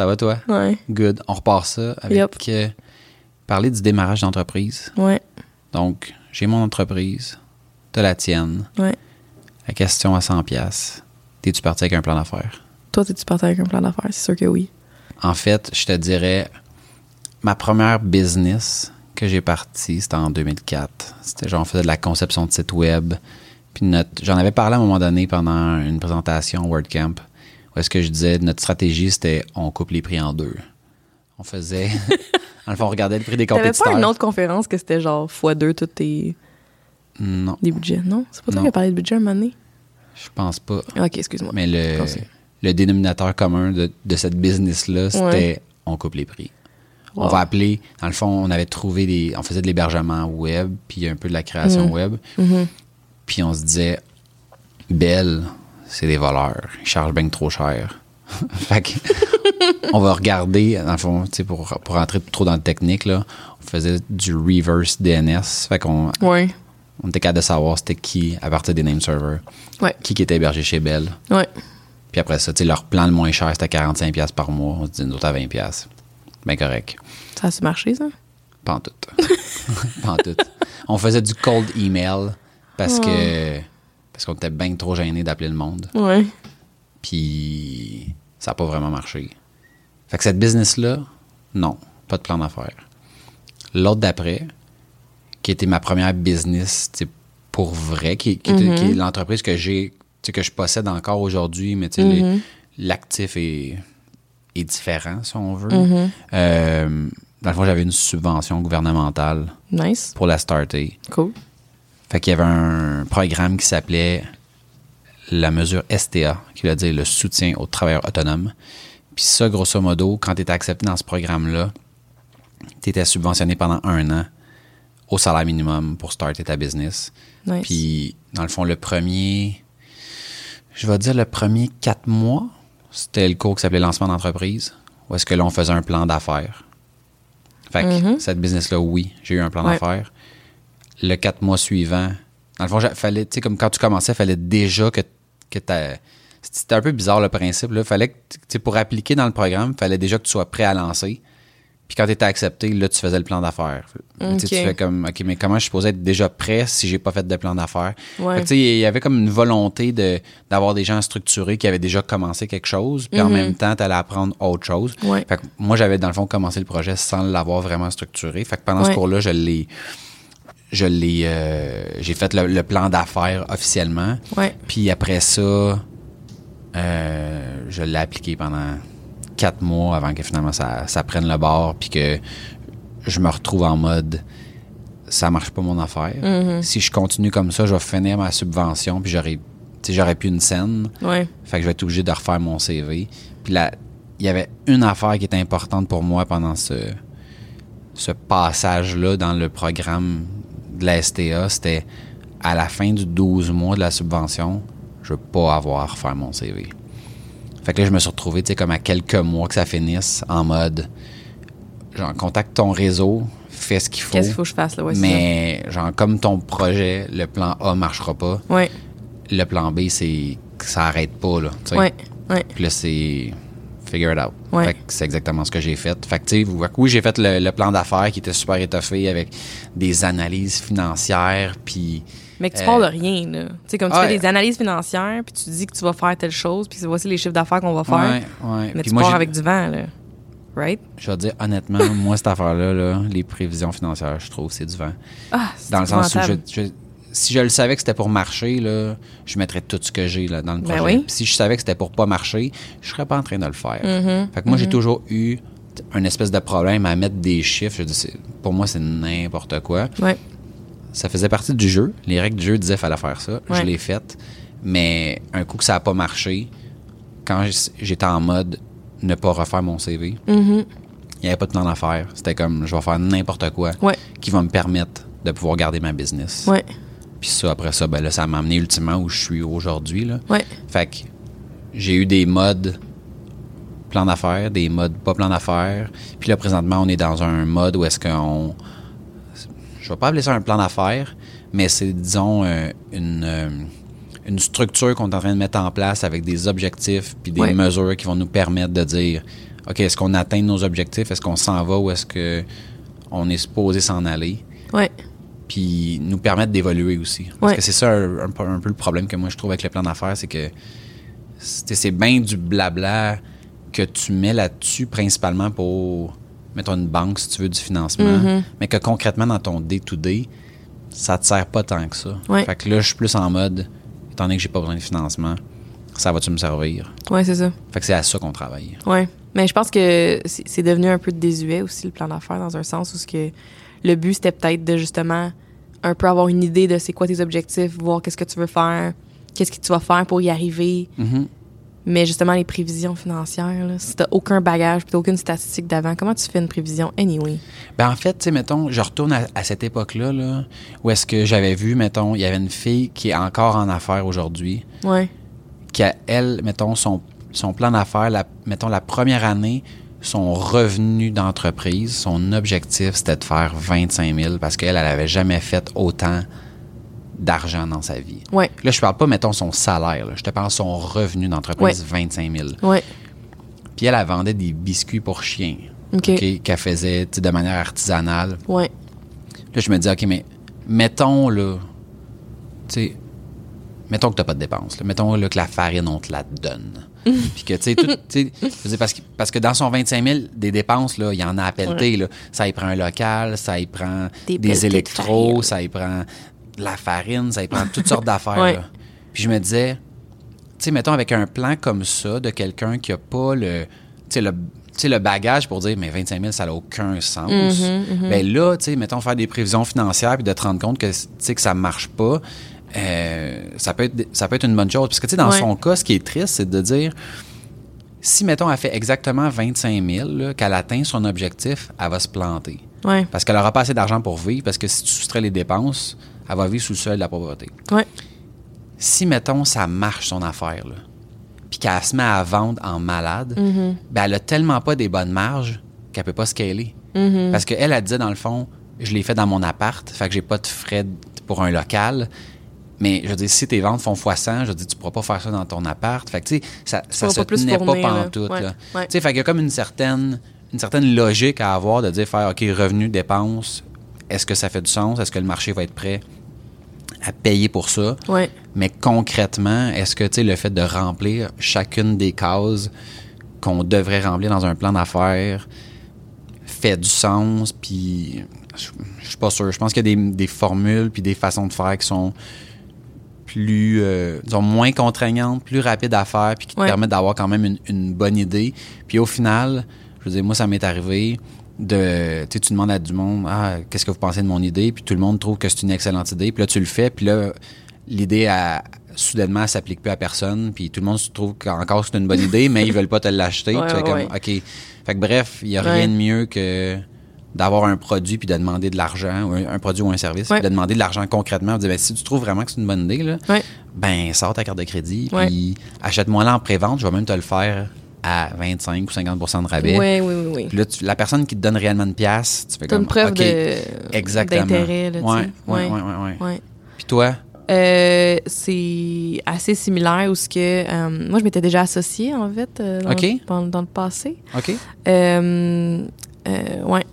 ça va? Toi? Ouais. Good. On repart ça avec Yep. euh, parler du démarrage d'entreprise. Ouais. Donc, j'ai mon entreprise, t'as la tienne. Ouais. La question à 100 pièces. T'es-tu parti avec un plan d'affaires? Toi, t'es-tu parti avec un plan d'affaires? C'est sûr que oui. En fait, je te dirais, ma première business que j'ai partie, c'était en 2004. C'était genre, on faisait de la conception de site web. Puis notre, j'en avais parlé à un moment donné pendant une présentation WordCamp, est-ce que je disais, notre stratégie, c'était on coupe les prix en deux. On faisait, dans le fond, on regardait le prix des T'avais compétiteurs. pas une autre conférence que c'était genre x2 tous tes Non, des budgets, non? C'est pas toi qui as parlé de budget un moment donné? je pense pas. Ok, excuse-moi. Mais le, le dénominateur commun de, de cette business-là, c'était Ouais. on coupe les prix. On Wow. va appeler, dans le fond, on avait trouvé des. On faisait de l'hébergement web, puis un peu de la création Mhm. web. Mhm. Puis on se disait, Belle, c'est des voleurs. Ils chargent bien trop cher. fait que, on va regarder, dans le fond, tu sais, pour, pour rentrer trop dans le technique, là, on faisait du reverse DNS. Fait qu'on Ouais. on était capable de savoir c'était qui à partir des name servers. Ouais. Qui qui était hébergé chez Bell. Ouais. Puis après ça, tu sais, leur plan le moins cher, c'était 45$ piastres par mois. On se dit, nous autres, à 20$. piastres. Bien correct. Ça a-tu marché, ça? Pas en tout. Pas en tout. On faisait du cold email parce que parce qu'on était bien trop gênés d'appeler le monde. Ouais. Puis ça n'a pas vraiment marché. Fait que cette business-là, non, pas de plan d'affaires. L'autre d'après, qui était ma première business, pour vrai, qui, qui était- qui est l'entreprise que j'ai, que je possède encore aujourd'hui, mais les- l'actif est, est différent, si on veut. Euh, dans le fond, j'avais une subvention gouvernementale Nice. pour la starter. Cool. Fait qu'il y avait un programme qui s'appelait la mesure STA, qui veut dire le soutien aux travailleurs autonomes. Puis ça, grosso modo, quand tu étais accepté dans ce programme-là, tu étais subventionné pendant un an au salaire minimum pour starter ta business. Nice. Puis, dans le fond, le premier, je vais dire le premier quatre mois, c'était le cours qui s'appelait lancement d'entreprise, où est-ce que là, on faisait un plan d'affaires. Fait que cette business-là, oui, j'ai eu un plan Ouais. d'affaires. Le quatre mois suivant, dans le fond, fallait, tu sais, comme quand tu commençais, il fallait déjà que, que C'était un peu bizarre le principe. Là. Fallait que, tu pour appliquer dans le programme, il fallait déjà que tu sois prêt à lancer. Puis quand tu étais accepté, là, tu faisais le plan d'affaires. Tu fais comme, OK, mais comment je suis supposé être déjà prêt si j'ai pas fait de plan d'affaires? Ouais. Il y avait comme une volonté de, d'avoir des gens structurés qui avaient déjà commencé quelque chose, puis en même temps, tu allais apprendre autre chose. Ouais. Fait que moi, j'avais dans le fond commencé le projet sans l'avoir vraiment structuré. Fait que pendant ce cours-là, je l'ai. Je l'ai. euh, j'ai fait le, le plan d'affaires officiellement. Ouais. Puis après ça, euh, je l'ai appliqué pendant quatre mois avant que finalement ça, ça prenne le bord, puis que je me retrouve en mode ça marche pas mon affaire. Mm-hmm. Si je continue comme ça, je vais finir ma subvention, puis j'aurais, j'aurais plus une scène. Ouais. Fait que je vais être obligé de refaire mon CV. Puis là, il y avait une affaire qui était importante pour moi pendant ce, ce passage-là dans le programme de la STA. C'était à la fin du 12 mois de la subvention, je veux pas avoir à refaire mon CV. Fait que là, je me suis retrouvé, tu sais, comme à quelques mois que ça finisse, en mode, genre, contacte ton réseau, fais ce qu'il faut. Qu'est-ce qu'il faut que je fasse, là? Ouais, mais, genre, comme ton projet, le plan A marchera pas. Ouais. le plan B, c'est que ça arrête pas, là. tu sais. Ouais. Ouais. Puis là, c'est figure it out. Ouais. Fait que c'est exactement ce que j'ai fait. Fait que, oui, j'ai fait le, le plan d'affaires qui était super étoffé avec des analyses financières, puis... Mais que tu Euh, parles de rien, là. Tu sais, comme tu ouais. fais des analyses financières, puis tu dis que tu vas faire telle chose, puis voici les chiffres d'affaires qu'on va faire. Ouais, ouais. Mais Puis tu moi, pars avec du vent, là. Right? Je vais te dire, honnêtement, moi, cette affaire-là, là, les prévisions financières, je trouve, c'est du vent. Ah, c'est Dans le sens où, je, épouvantable. je- si je le savais que c'était pour marcher, là, je mettrais tout ce que j'ai là, dans le Ben projet. oui. Si je savais que c'était pour pas marcher, je serais pas en train de le faire. Mm-hmm. Fait que moi, j'ai toujours eu un espèce de problème à mettre des chiffres. Je dis, c'est- pour moi, c'est n'importe quoi. Ouais. Ça faisait partie du jeu. Les règles du jeu disaient qu'il fallait faire ça. Je l'ai fait. Mais un coup que ça n'a pas marché, quand j'étais en mode ne pas refaire mon CV, Mm-hmm. il n'y avait pas de plan d'affaires. C'était comme, je vais faire n'importe quoi Ouais. qui va me permettre de pouvoir garder ma business. Puis ça, après ça, ben là, ça m'a amené ultimement où je suis aujourd'hui. Là. Ouais. Fait que j'ai eu des modes plan d'affaires, des modes pas plan d'affaires. Puis là, présentement, on est dans un mode où est-ce qu'on... Je vais pas appeler ça un plan d'affaires, mais c'est, disons, euh, une, euh, une structure qu'on est en train de mettre en place avec des objectifs puis des Ouais. mesures qui vont nous permettre de dire OK, est-ce qu'on atteint nos objectifs? Est-ce qu'on s'en va ou est-ce que on est supposé s'en aller? Ouais. Puis nous permettre d'évoluer aussi. Parce Ouais. que c'est ça un, un peu- un peu le problème que moi je trouve avec le plan d'affaires, c'est que c'est bien du blabla que tu mets là-dessus principalement pour, mettons, une banque si tu veux du financement, Mm-hmm. mais que concrètement dans ton day-to-day, ça te sert pas tant que ça. Ouais. Fait que là, je suis plus en mode, étant donné que j'ai pas besoin de financement, ça va-tu me servir? Ouais, c'est ça. Fait que c'est à ça qu'on travaille. Ouais. Mais je pense que c'est c'est devenu un peu désuet aussi, le plan d'affaires, dans un sens où ce que le but, c'était peut-être de justement un peu avoir une idée de c'est quoi tes objectifs, voir qu'est-ce que tu veux faire, qu'est-ce que tu vas faire pour y arriver. Mhm. Mais justement, les prévisions financières, là, si t'as aucun bagage, puis aucune statistique d'avant, comment tu fais une prévision anyway? Ben en fait, tu sais, mettons, je retourne à, à cette époque-là, là, où est-ce que j'avais vu, mettons, il y avait une fille qui est encore en affaires aujourd'hui, Ouais. qui a, elle, mettons, son, son plan d'affaires, mettons, la première année, son revenu d'entreprise, son objectif, c'était de faire 25 000 parce qu'elle, elle avait jamais fait autant d'argent dans sa vie. Ouais. Là, je parle pas, mettons, son salaire, là. je te parle son revenu d'entreprise, 25 000. Ouais. Puis elle, elle vendait des biscuits pour chiens, qu'elle faisait, tu de manière artisanale. Ouais. Là, je me dis, OK, mais mettons, là, tu sais, mettons que t'as pas de dépenses. là. Mettons là, que la farine, on te la donne. Puis que, tu sais, parce que, parce que dans son 25 000, des dépenses, là, il y en a à pelleter, là. Ça y prend un local, ça y prend Des des, pelletés de électros, ça y prend de la farine, ça y prend toutes sortes d'affaires, Ouais. Puis je me disais, tu sais, mettons, avec un plan comme ça, de quelqu'un qui a pas le, tu sais, le, le bagage pour dire, mais 25 000, ça n'a aucun sens. Mm-hmm, Ben là, tu sais, mettons, faire des prévisions financières puis de te rendre compte que, que ça marche pas, euh, ça, peut être, ça peut être une bonne chose. Parce que, tu sais, dans Ouais. son cas, ce qui est triste, c'est de dire, si, mettons, elle fait exactement 25 000, là, qu'elle atteint son objectif, elle va se planter. Ouais. Parce qu'elle n'aura pas assez d'argent pour vivre, parce que si tu soustrais les dépenses, elle va vivre sous le seuil de la pauvreté Ouais. si, mettons, ça marche son affaire, là, puis qu'elle se met à vendre en malade, Mm-hmm. ben elle a tellement pas des bonnes marges qu'elle peut pas scaler. Mm-hmm. Parce qu'elle, elle disait, dans le fond, je l'ai fait dans mon appart, fait que j'ai pas de frais pour un local. Mais, je veux dire, si tes ventes font fois 100, je veux dire, tu pourras pas faire ça dans ton appart. Fait que, tu sais, ça, ça se pas tenait fournir, pas pantoute, Ouais, là. ouais. Tu sais, fait qu'il y a comme une certaine, une certaine logique à avoir de dire, faire, OK, revenu, dépenses, est-ce que ça fait du sens? Est-ce que le marché va être prêt à payer pour ça? Ouais. Mais concrètement, est-ce que tu sais, le fait de remplir chacune des cases qu'on devrait remplir dans un plan d'affaires fait du sens? Puis je je suis pas sûr. Je pense qu'il y a des, des formules puis des façons de faire qui sont plus, euh, disons, moins contraignantes, plus rapides à faire, puis qui te Ouais. permettent d'avoir quand même une, une bonne idée. Puis au final, je veux dire, moi, ça m'est arrivé de, tu sais, tu demandes à du monde, ah, qu'est-ce que vous pensez de mon idée? Puis tout le monde trouve que c'est une excellente idée. Puis là, tu le fais, puis là, l'idée, elle, soudainement, elle s'applique plus à personne. Puis tout le monde se trouve qu'encore c'est une bonne idée, mais ils veulent pas te l'acheter. Ouais, tu fais comme. OK. Fait que bref, il y a rien de mieux que d'avoir un produit puis de demander de l'argent, ou un, un produit ou un service, puis de demander de l'argent concrètement. Dire, ben, si tu trouves vraiment que c'est une bonne idée, là, Ouais. ben, sors ta carte de crédit, puis achète-moi là en pré-vente, je vais même te le faire à 25 ou 50 de rabais. Ouais, oui, oui, oui. Puis là, tu- la personne qui te donne réellement une pièce, tu fais comme une preuve OK, de exactement. d'intérêt, ouais, ouais, ouais. Ouais. Puis toi, Euh, c'est assez similaire où ce que euh, moi je m'étais déjà associée en fait euh, dans, le, dans, dans le passé. OK? Euh, ouais,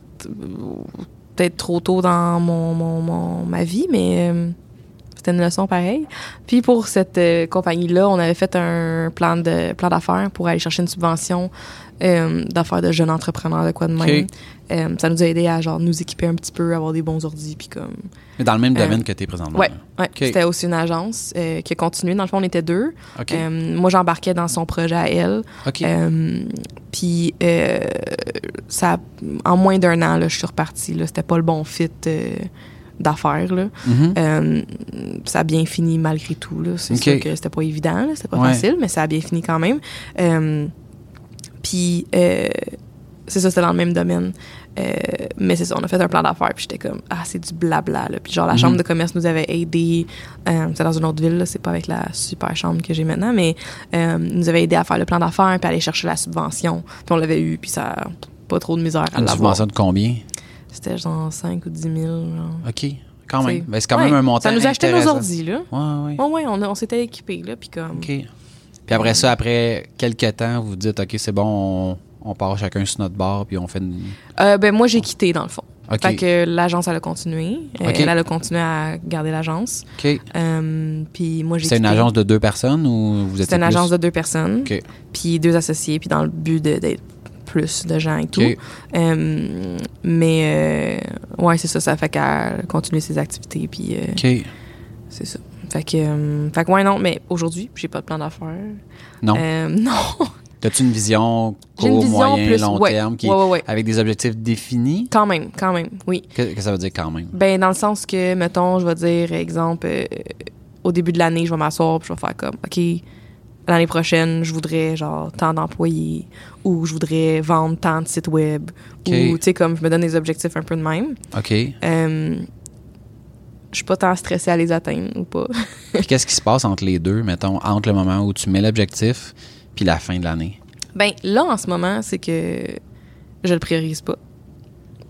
peut-être trop tôt dans mon, ma vie, mais euh, c'était une leçon pareille. Puis pour cette euh, compagnie-là, on avait fait un plan de plan d'affaires pour aller chercher une subvention euh, d'affaires de jeunes entrepreneurs de quoi de même. Euh, ça nous a aidé à genre nous équiper un petit peu, avoir des bons ordis, puis comme Mais dans le même Euh, domaine que tu es présentement. Là. ouais. OK. C'était aussi une agence qui a continué. Dans le fond, on était deux. Moi, j'embarquais dans son projet à elle. Puis, ça, en moins d'un an, là, je suis repartie. C'était pas le bon fit d'affaires. Là. Mhm. Euh, ça a bien fini malgré tout. Là. C'est sûr que c'était pas évident, c'était pas Ouais. facile, mais ça a bien fini quand même. Euh, puis, euh, c'est ça, c'était dans le même domaine. Euh, mais c'est ça, on a fait un plan d'affaires, puis j'étais comme, ah, c'est du blabla. Là. Puis genre, la Mhm. chambre de commerce nous avait aidé. Euh, c'est dans une autre ville, là, c'est pas avec la super chambre que j'ai maintenant, mais euh, nous avait aidé à faire le plan d'affaires, puis aller chercher la subvention. Puis on l'avait eu, puis ça pas trop de misère à Une subvention de combien? C'était genre 5 ou 10 000. genre. OK. Quand même. Ben, c'est quand Ouais, même un montant Ça nous a acheté nos ordi, là. Ouais, ouais. Ouais, ouais, on, on s'était équipés, là, puis comme... OK. Puis après ça, après quelques temps, vous dites, OK, c'est bon, on, on part chacun sur notre bar, puis on fait une... Euh, ben, moi, j'ai quitté, dans le fond. OK. Fait que l'agence, elle a continué. Euh. Elle, elle a continué à garder l'agence. OK. Euh, puis moi, j'ai C'est une agence de deux personnes ou vous êtes C'était une agence de deux personnes. OK. Puis deux associés, puis dans le but d'être plus de gens et tout. Euh, mais, ouais, c'est ça. Ça fait qu'elle continue ses activités, puis OK. c'est ça. Fait que, euh, fait que, ouais, non, mais aujourd'hui, j'ai pas de plan d'affaires. Non? Euh, non. T'as-tu une vision une court, vision moyen, plus- long ouais. terme qui Ouais, ouais, ouais. avec des objectifs définis? Quand même, quand même, oui. Qu'est-ce que ça veut dire quand même? Ben, dans le sens que, mettons, je vais dire, exemple, euh, au début de l'année, je vais m'asseoir puis je vais faire comme, OK, l'année prochaine, je voudrais, genre, tant d'employés ou je voudrais vendre tant de sites web ou, tu sais, comme je me donne des objectifs un peu de même. OK. Euh, je suis pas tant stressée à les atteindre ou pas. Puis qu'est-ce qui se passe entre les deux, mettons, entre le moment où tu mets l'objectif puis la fin de l'année? Ben, là, en ce moment, c'est que je le priorise pas.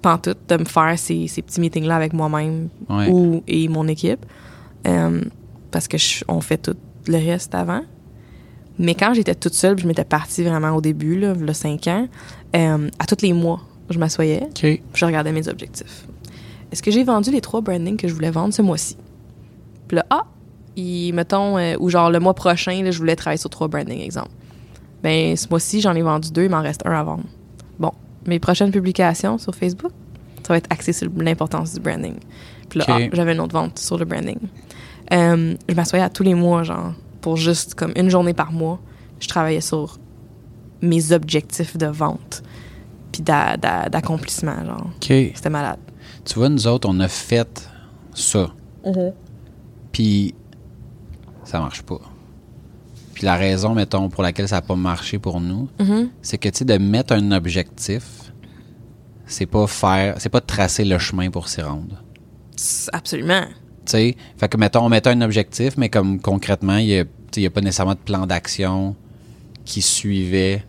Pantoute, de me faire ces, ces petits meetings-là avec moi-même Ouais. ou et mon équipe. Euh, parce que je- on fait tout le reste avant. Mais quand j'étais toute seule, puis je m'étais partie vraiment au début, là, a cinq ans, euh, à tous les mois, je m'assoyais, je regardais mes objectifs. Est-ce que j'ai vendu les trois brandings que je voulais vendre ce mois-ci? Puis là, ah, il, mettons, euh, ou genre le mois prochain, là, je voulais travailler sur trois brandings, exemple. Ben, ce mois-ci, j'en ai vendu deux, il m'en reste un à vendre. Bon, mes prochaines publications sur Facebook, ça va être axé sur l'importance du branding. Puis là, ah, j'avais une autre vente sur le branding. Euh, je m'assoyais à tous les mois, genre, pour juste comme une journée par mois, je travaillais sur mes objectifs de vente, puis d'a- d'a- d'accomplissement, genre. OK. C'était malade. Tu vois, nous autres, on a fait ça. Puis ça marche pas. Puis la raison, mettons, pour laquelle ça n'a pas marché pour nous, Mhm. c'est que, tu sais, de mettre un objectif, c'est pas faire, c'est pas tracer le chemin pour s'y rendre. Absolument. Tu sais, fait que, mettons, on mettait un objectif, mais comme concrètement, il y a, pas nécessairement de plan d'action qui suivait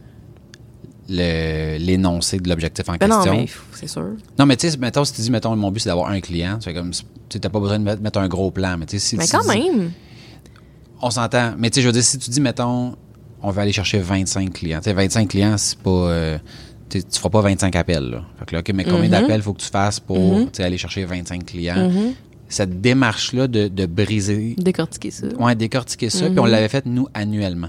l'énoncé de l'objectif en Ben non, question. mais f- c'est sûr. Non, mais tu sais, mettons, si tu dis, mettons, mon but, c'est d'avoir un client, tu comme, tu t'as pas besoin de mettre, mettre un gros plan, mais tu sais, si Mais quand dis- même. On s'entend, mais tu sais, je veux dire, si tu dis, mettons, on va aller chercher 25 clients, tu sais, 25 clients, c'est pas, euh, tu tu feras pas 25 appels, là. Fait que là, OK, mais combien Mhm. d'appels faut que tu fasses pour, Mhm. aller chercher 25 clients? Mhm. Cette démarche-là de, de briser, Décortiquer ça. ouais, décortiquer ça, puis on l'avait fait, nous, annuellement.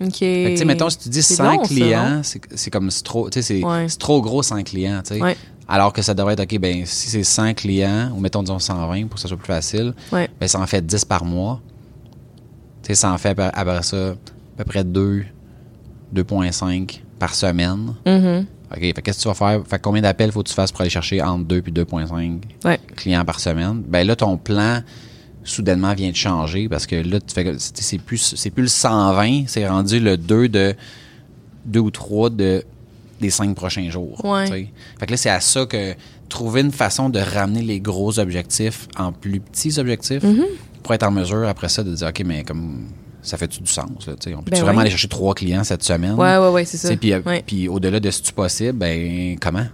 OK. Fait que, tu sais, mettons, si tu dis C'est 100 long, ça, clients, c'est comme, c'est trop, tu sais, c'est Ouais. c'est trop gros 100 clients, tu sais. Ouais. Alors que ça devrait être, OK, ben si c'est 100 clients, ou mettons, disons 120 pour que ça soit plus facile, Ouais. ben ça en fait 10 par mois. Tu sais, ça en fait après, ça à peu près 2, 2,5 par semaine. Mhm. OK, fait qu'est-ce que tu vas faire? Fait que combien d'appels faut que tu fasses pour aller chercher entre 2 puis 2,5 Ouais. clients par semaine? Ben là, ton plan soudainement vient de changer parce que là, tu fais c'est plus, c'est plus le 120, c'est rendu le 2 de 2 ou 3 de, des 5 prochains jours. Ouais. Fait que là, c'est à ça que trouver une façon de ramener les gros objectifs en plus petits objectifs Mhm. pour être en mesure après ça de dire, OK, mais comme ça fait-tu du sens? Là, on peut Ben vraiment oui. aller chercher trois clients cette semaine? Ouais, ouais, ouais, c'est ça. Puis, euh, Ouais. puis au-delà de ce tu possible, ben comment?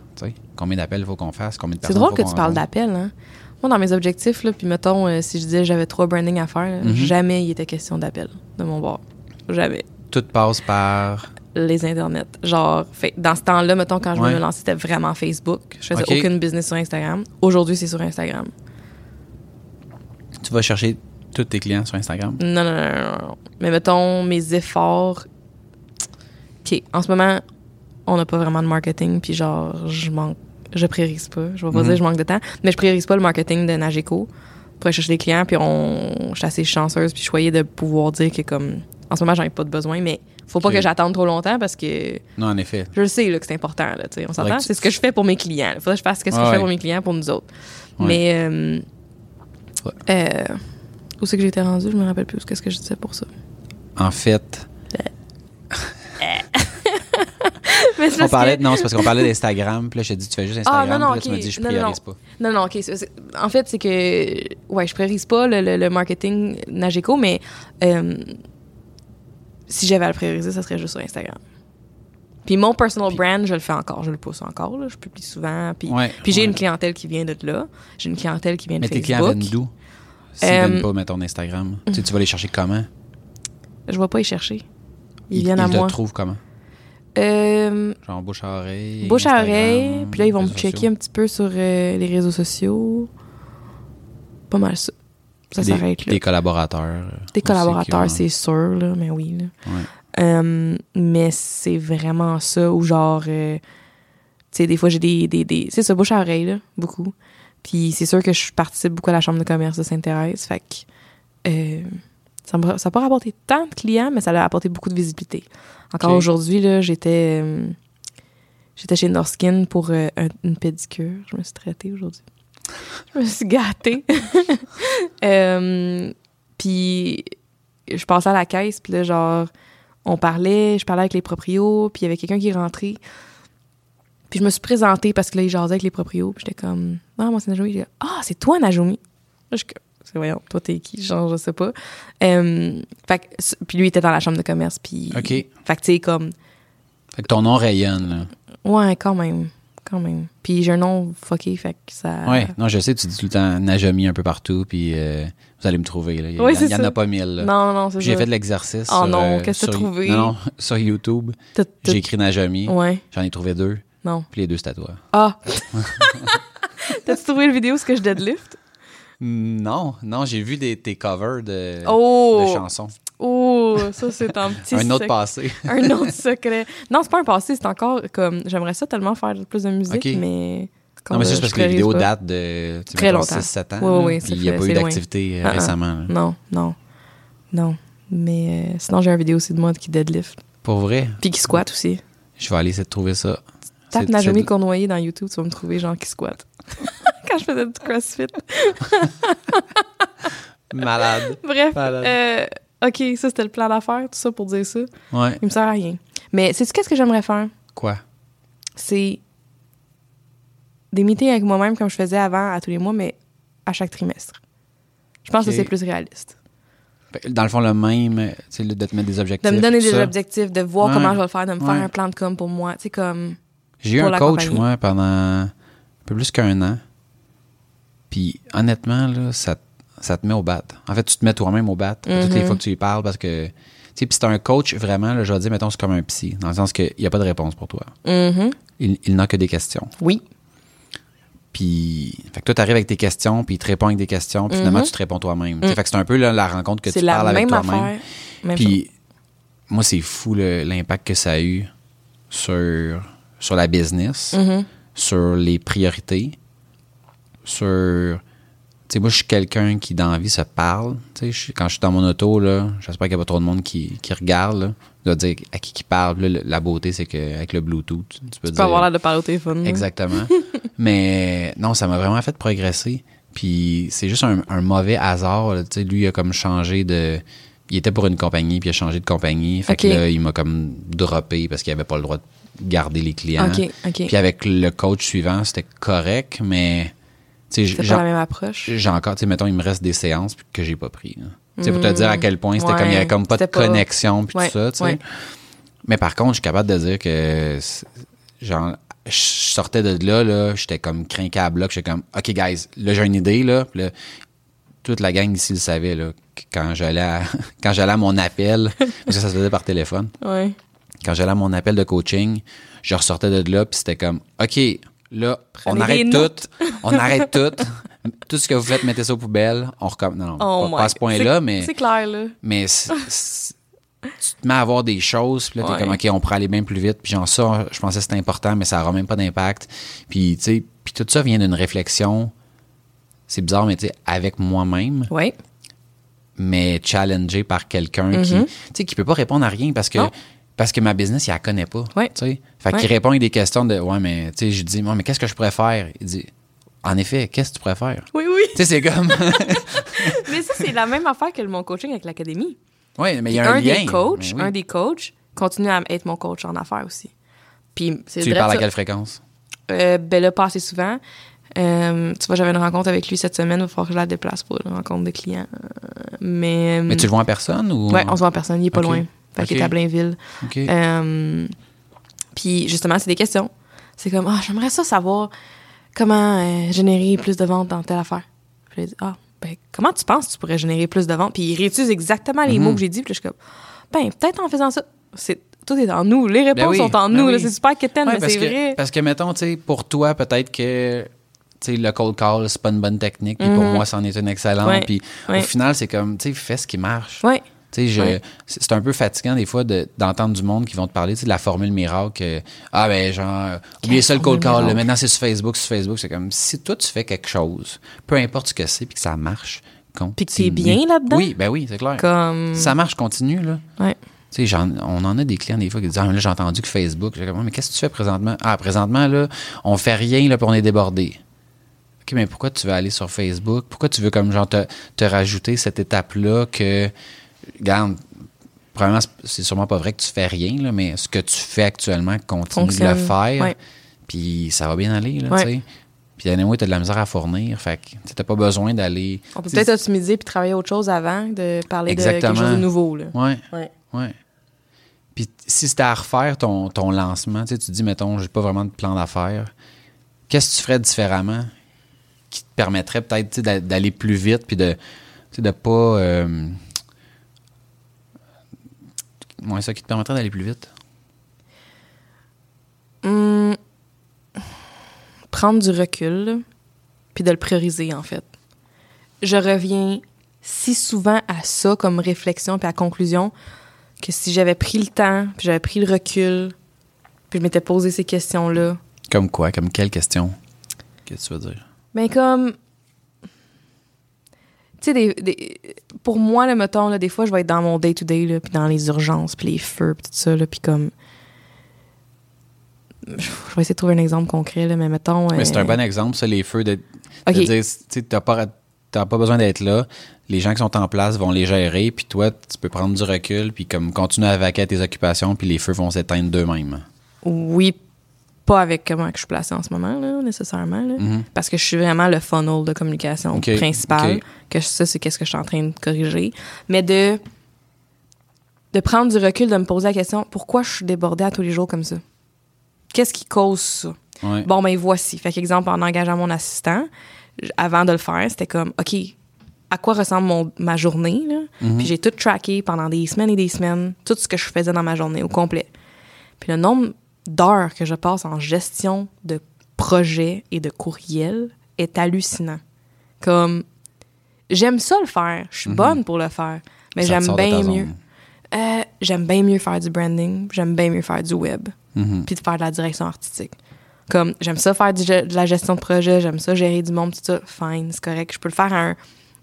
Combien d'appels faut qu'on fasse? Combien de C'est drôle que tu parles d'appels, hein. Moi, dans mes objectifs, là, puis mettons, euh, si je disais j'avais trois branding à faire, là, Mhm. jamais il était question d'appel de mon bord. Jamais. Tout passe par. Les internets. Genre, fait, dans ce temps-là, mettons, quand je Ouais. me lancer, c'était vraiment Facebook. Je faisais aucune business sur Instagram. Aujourd'hui, c'est sur Instagram. Tu vas chercher tous tes clients sur Instagram? Non, non, non, non, non. Mais mettons, mes efforts. OK, en ce moment, on n'a pas vraiment de marketing, puis genre, je manque. Je priorise pas. Je vais pas Mhm. dire que je manque de temps, mais je priorise pas le marketing de Nageco pour aller chercher des clients, puis on. Je suis assez chanceuse, puis choyée de pouvoir dire que, comme. En ce moment, j'en ai pas de besoin, mais faut pas que j'attende trop longtemps parce que Non, en effet. je le sais là, que c'est important. Là, on s'entend? Tu- C'est ce que je fais pour mes clients. Il faudrait que je fasse ce que Ouais, je fais pour mes clients, pour nous autres. Ouais. Mais. euh, Ouais. euh, où c'est que j'étais rendue? Je me rappelle plus. Qu'est-ce que je disais pour ça? En fait, Mais c'est on parlait. que- Non, c'est parce qu'on parlait d'Instagram. Puis là, je t'ai dit, tu fais juste Ah, Instagram. non, non, puis là, tu ok. m'as dit, je priorise non. pas. Non, non, OK. En fait, c'est que... Ouais, je priorise pas le, le- le marketing Nageco, mais euh, si j'avais à le prioriser, ça serait juste sur Instagram. Puis mon personal Puis- brand, je le fais encore, je le pousse encore, là, je publie souvent. Puis, Ouais, puis j'ai ouais. une clientèle qui vient de là. J'ai une clientèle qui vient de Mais tes clients Facebook. viennent d'où? S'ils Euh, viennent pas, mettons, d'Instagram. Tu sais, tu vas les chercher comment? Je vais pas y chercher. Ils, viennent à te moi. trouvent comment? Euh, Genre bouche à oreille. bouche à oreille, puis là, ils vont me checker sociaux. un petit peu sur euh, les réseaux sociaux. Pas mal ça. Ça Des- s'arrête là. Des collaborateurs. euh, Des collaborateurs, c'est sûr, là, mais oui. Là. Ouais. Euh, mais c'est vraiment ça, ou genre, euh, tu sais, des fois, j'ai des, des, des- C'est ça, bouche à oreille, là, beaucoup. Puis c'est sûr que je participe beaucoup à la chambre de commerce de Sainte-Thérèse, fait que euh, ça n'a pas rapporté tant de clients, mais ça a apporté beaucoup de visibilité. Encore aujourd'hui, là, j'étais... euh, J'étais chez Norskin pour euh, un- une pédicure. Je me suis traitée aujourd'hui. Je me suis gâtée. Euh, puis je passais à la caisse, puis là, genre, on parlait, je parlais avec les proprios, puis il y avait quelqu'un qui est rentré. Puis je me suis présentée parce que là, il jasait avec les proprios, puis j'étais comme, ah, moi, c'est Najomi. Il dit, ah, c'est toi, Najomi. Là, je suis voyons, toi, t'es qui? Genre, je sais pas. Euh, fait puis lui, il était dans la chambre de commerce, puis. OK. Fait que, tu sais, comme, Fait que ton nom rayonne, là. ouais, quand même. Quand même. Puis j'ai un nom fucké, fait que ça. Ouais, non, je sais, tu dis tout le temps Najami un peu partout, puis euh, vous allez me trouver. Là. Il y, Ouais, en- c'est y a pas mille. là. Non, non, c'est. J'ai fait de l'exercice. Oh sur, non, qu'est-ce que t'as trouvé? Non, non, sur YouTube. J'ai écrit Najami. Ouais, J'en ai trouvé deux, non. puis les deux, c'était à toi. Ah! T'as-tu trouvé le vidéo ce que je deadlift? Non, non, j'ai vu des, tes covers de, Oh! de chansons. Oh, ça c'est un petit un autre passé. un autre secret. Non, c'est pas un passé, c'est encore comme j'aimerais ça tellement faire plus de musique, mais non, mais c'est euh, juste parce je que les vidéos datent de tu Très longtemps. 6-7 ans. Oui, oui, puis il n'y a pas eu d'activité euh, Ah, ah. récemment. Non, non. Non. Mais euh, sinon j'ai une vidéo aussi de moi qui deadlift, Pour vrai, puis qui squat aussi. je vais aller essayer de trouver ça. Tape C'est- c'est- Cournoyer dans YouTube, tu vas me trouver genre qui squat. Quand je faisais du CrossFit. Malade. Bref, Malade. euh, OK, ça c'était le plan d'affaires, tout ça pour dire ça. Ouais. Il me sert à rien. Mais sais-tu qu'est-ce que j'aimerais faire? Quoi? C'est des meetings avec moi-même comme je faisais avant à tous les mois, mais à chaque trimestre. Je pense que c'est plus réaliste. Que Dans le fond, le même, euh, sais, le- de te mettre des objectifs. De me donner des ça. objectifs, de voir Ouais. comment je vais le faire, de me Ouais. faire un plan de com pour moi. Tu sais, comme. J'ai eu un coach, compagnie. moi, pendant un peu plus qu'un an. Puis, honnêtement, là, ça, ça te met au bat. En fait, tu te mets toi-même au bat toutes les Mhm. fois que tu lui parles parce que. Tu sais, puis c'est un coach, vraiment, là, je vais dire, mettons, c'est comme un psy, dans le sens qu'il n'y a pas de réponse pour toi. Mhm. Il, il n'a que des questions. Oui. Puis, fait que toi, t'arrives avec tes questions, puis il te répond avec des questions, puis finalement, Mhm. tu te réponds toi-même. Tu sais, Fait que c'est un peu là, la rencontre que tu parles avec même toi-même. chose. Puis, moi, c'est fou l'impact que ça a eu sur, sur la business, Mhm. sur les priorités, sur. Tu sais, moi, je suis quelqu'un qui, dans la vie, se parle. Tu sais, quand je suis dans mon auto, là, j'espère qu'il n'y a pas trop de monde qui, qui regarde, là. Je dois dire à qui qui parle. Là, la beauté, c'est qu'avec le Bluetooth, tu, tu peux Tu dire. peux avoir l'air de parler au téléphone. Exactement. Mais non, ça m'a vraiment fait progresser. Puis c'est juste un, un mauvais hasard. là. Tu sais, lui, il a comme changé de. Il était pour une compagnie, puis il a changé de compagnie. Fait que là, il m'a comme droppé parce qu'il avait pas le droit de garder les clients. Puis avec le coach suivant, c'était correct, mais. J'en- pas la même approche? j'ai encore, tu sais, mettons, il me reste des séances que j'ai pas pris. sais, pour te dire à quel point c'était Ouais, comme, il y avait comme pas de c'était pas- connexion puis Ouais, tout ça, tu sais. ouais. Mais par contre, je suis capable de dire que, genre, je sortais de là, là, j'étais comme crinqué à bloc, j'étais comme, OK, guys, là, j'ai une idée, là, toute la gang ici le savait, là, quand j'allais à, quand j'allais à mon appel, parce que ça se faisait par téléphone, Ouais. Quand j'allais à mon appel de coaching, je ressortais de là, puis c'était comme, OK, là, Prenez on arrête notes. tout, on arrête tout, tout ce que vous faites, mettez ça aux poubelles, on recommence. Non, non, Oh pas, my- pas à ce point-là, mais, C'est clair, là. mais tu te mets à avoir des choses, puis là, t'es Ouais. comme, OK, on pourrait aller bien plus vite, puis genre ça, je pensais que c'était important, mais ça aura même pas d'impact. Puis, tu sais, puis tout ça vient d'une réflexion, c'est bizarre, mais tu sais, avec moi-même, Ouais. mais challengé par quelqu'un qui, Mhm. tu sais, qui peut pas répondre à rien parce que, Non. Parce que ma business, il la connaît pas. Sais. Fait Ouais. qu'il répond avec des questions de, ouais, mais, tu sais, je dis, mais qu'est-ce que je pourrais faire? Il dit, en effet, qu'est-ce que tu pourrais faire? Oui, oui. tu sais, c'est comme, Mais ça, c'est la même affaire que mon coaching avec l'académie. ouais, mais il y a un, un lien. des coachs, oui. un des coachs continue à être mon coach en affaires aussi. Puis c'est Tu lui parles à quelle fréquence? Euh, ben là, pas assez souvent. Euh, tu vois, j'avais une rencontre avec lui cette semaine. Il va falloir que je la déplace pour une rencontre de clients. Euh, Mais, Mais tu le vois en personne ou? Ouais, on se voit en personne. Il est pas loin. Fait qu'il Ok. est à Blainville. Euh, Puis justement, c'est des questions. C'est comme, ah, j'aimerais ça savoir comment euh, générer plus de ventes dans telle affaire. Puis dit, ah, ben, comment tu penses que tu pourrais générer plus de ventes? Puis il réutilise exactement les Mhm. mots que j'ai dit. Puis là, je suis comme, ben, peut-être en faisant ça. C'est, tout est en nous. Les réponses Ben oui, sont en ben nous. oui. C'est super quétaine, Ouais, mais c'est vrai. Parce que, mettons, tu sais, pour toi, peut-être que tu sais, le cold call, c'est pas une bonne technique, puis pour Mhm. moi, c'en est une excellente. Puis ouais. au final, c'est comme, tu sais, fais ce qui marche. Ouais. Ouais. c'est un peu fatigant des fois de- d'entendre du monde qui vont te parler de la formule miracle. euh, ah ben genre, oubliez ça le cold call. là, maintenant c'est sur Facebook, sur Facebook. C'est comme si toi tu fais quelque chose, peu importe ce que c'est, puis que ça marche, continue. Puis que t'es bien là-dedans? Oui, ben oui, c'est clair. Comme. Ça marche, continue là. Ouais. Tu sais, j'en- on en a des clients des fois qui disent Ah, là, j'ai entendu que Facebook. Comme, mais qu'est-ce que tu fais présentement? Ah, présentement, là, on fait rien, là, puis on est débordé. OK, mais pourquoi tu veux aller sur Facebook? Pourquoi tu veux, comme, genre, te, te rajouter cette étape-là que, regarde, premièrement, c'est- sûrement pas vrai que tu fais rien, là, mais ce que tu fais actuellement, continue de le faire. Puis ça va bien aller, là, Ouais. tu sais. Puis, anyway, t'as de la misère à fournir. Fait que, tu sais, t'as pas besoin d'aller. On peut tu peut-être optimiser puis travailler autre chose avant de parler de quelque Exactement. chose de nouveau. Là. Ouais. Ouais. Ouais. Puis si c'était à refaire ton, ton lancement, tu tu te dis, mettons, j'ai pas vraiment de plan d'affaires, qu'est-ce que tu ferais différemment qui te permettrait peut-être tu d'aller plus vite puis de, tu de pas. Euh, ouais, ça qui te permettrait d'aller plus vite? Hum, prendre du recul, puis de le prioriser, en fait. Je reviens si souvent à ça comme réflexion puis à conclusion que si j'avais pris le temps, puis j'avais pris le recul, puis je m'étais posé ces questions-là, Comme quoi? Comme quelle question? Qu'est-ce que tu veux dire? ben comme... Tu sais, des, des- pour moi, le mettons, là, des fois, je vais être dans mon day-to-day, là, puis dans les urgences, puis les feux, puis tout ça, là, puis comme... Je vais essayer de trouver un exemple concret, là, mais mettons... Mais c'est euh, un bon exemple, ça, les feux de, de dire, tu t'as pas, pas besoin d'être là. Les gens qui sont en place vont les gérer, puis toi, tu peux prendre du recul, puis comme continuer à vaquer à tes occupations, puis les feux vont s'éteindre d'eux-mêmes. Oui, pas avec comment je suis placée en ce moment, là, nécessairement. là. Mhm. Parce que je suis vraiment le funnel de communication principal. Que ça, c'est qu'est-ce que je suis en train de corriger. Mais de, de prendre du recul, de me poser la question pourquoi je suis débordée à tous les jours comme ça? Qu'est-ce qui cause ça? Ouais. Bon, ben voici. Fait qu'exemple, en engageant mon assistant, avant de le faire, c'était comme, OK, à quoi ressemble mon- ma journée? Là? Mhm. Puis j'ai tout tracké pendant des semaines et des semaines, tout ce que je faisais dans ma journée au complet. Puis le nombre d'heures que je passe en gestion de projets et de courriels est hallucinant. Comme, j'aime ça le faire. Je suis bonne pour le faire. Mais Mhm. J'aime bien mieux. Euh, j'aime bien mieux faire du branding. J'aime bien mieux faire du web Mhm. puis de faire de la direction artistique. Comme, j'aime ça faire du de la gestion de projet, j'aime ça gérer du monde, tout ça, fine, c'est correct. Je peux le faire à un,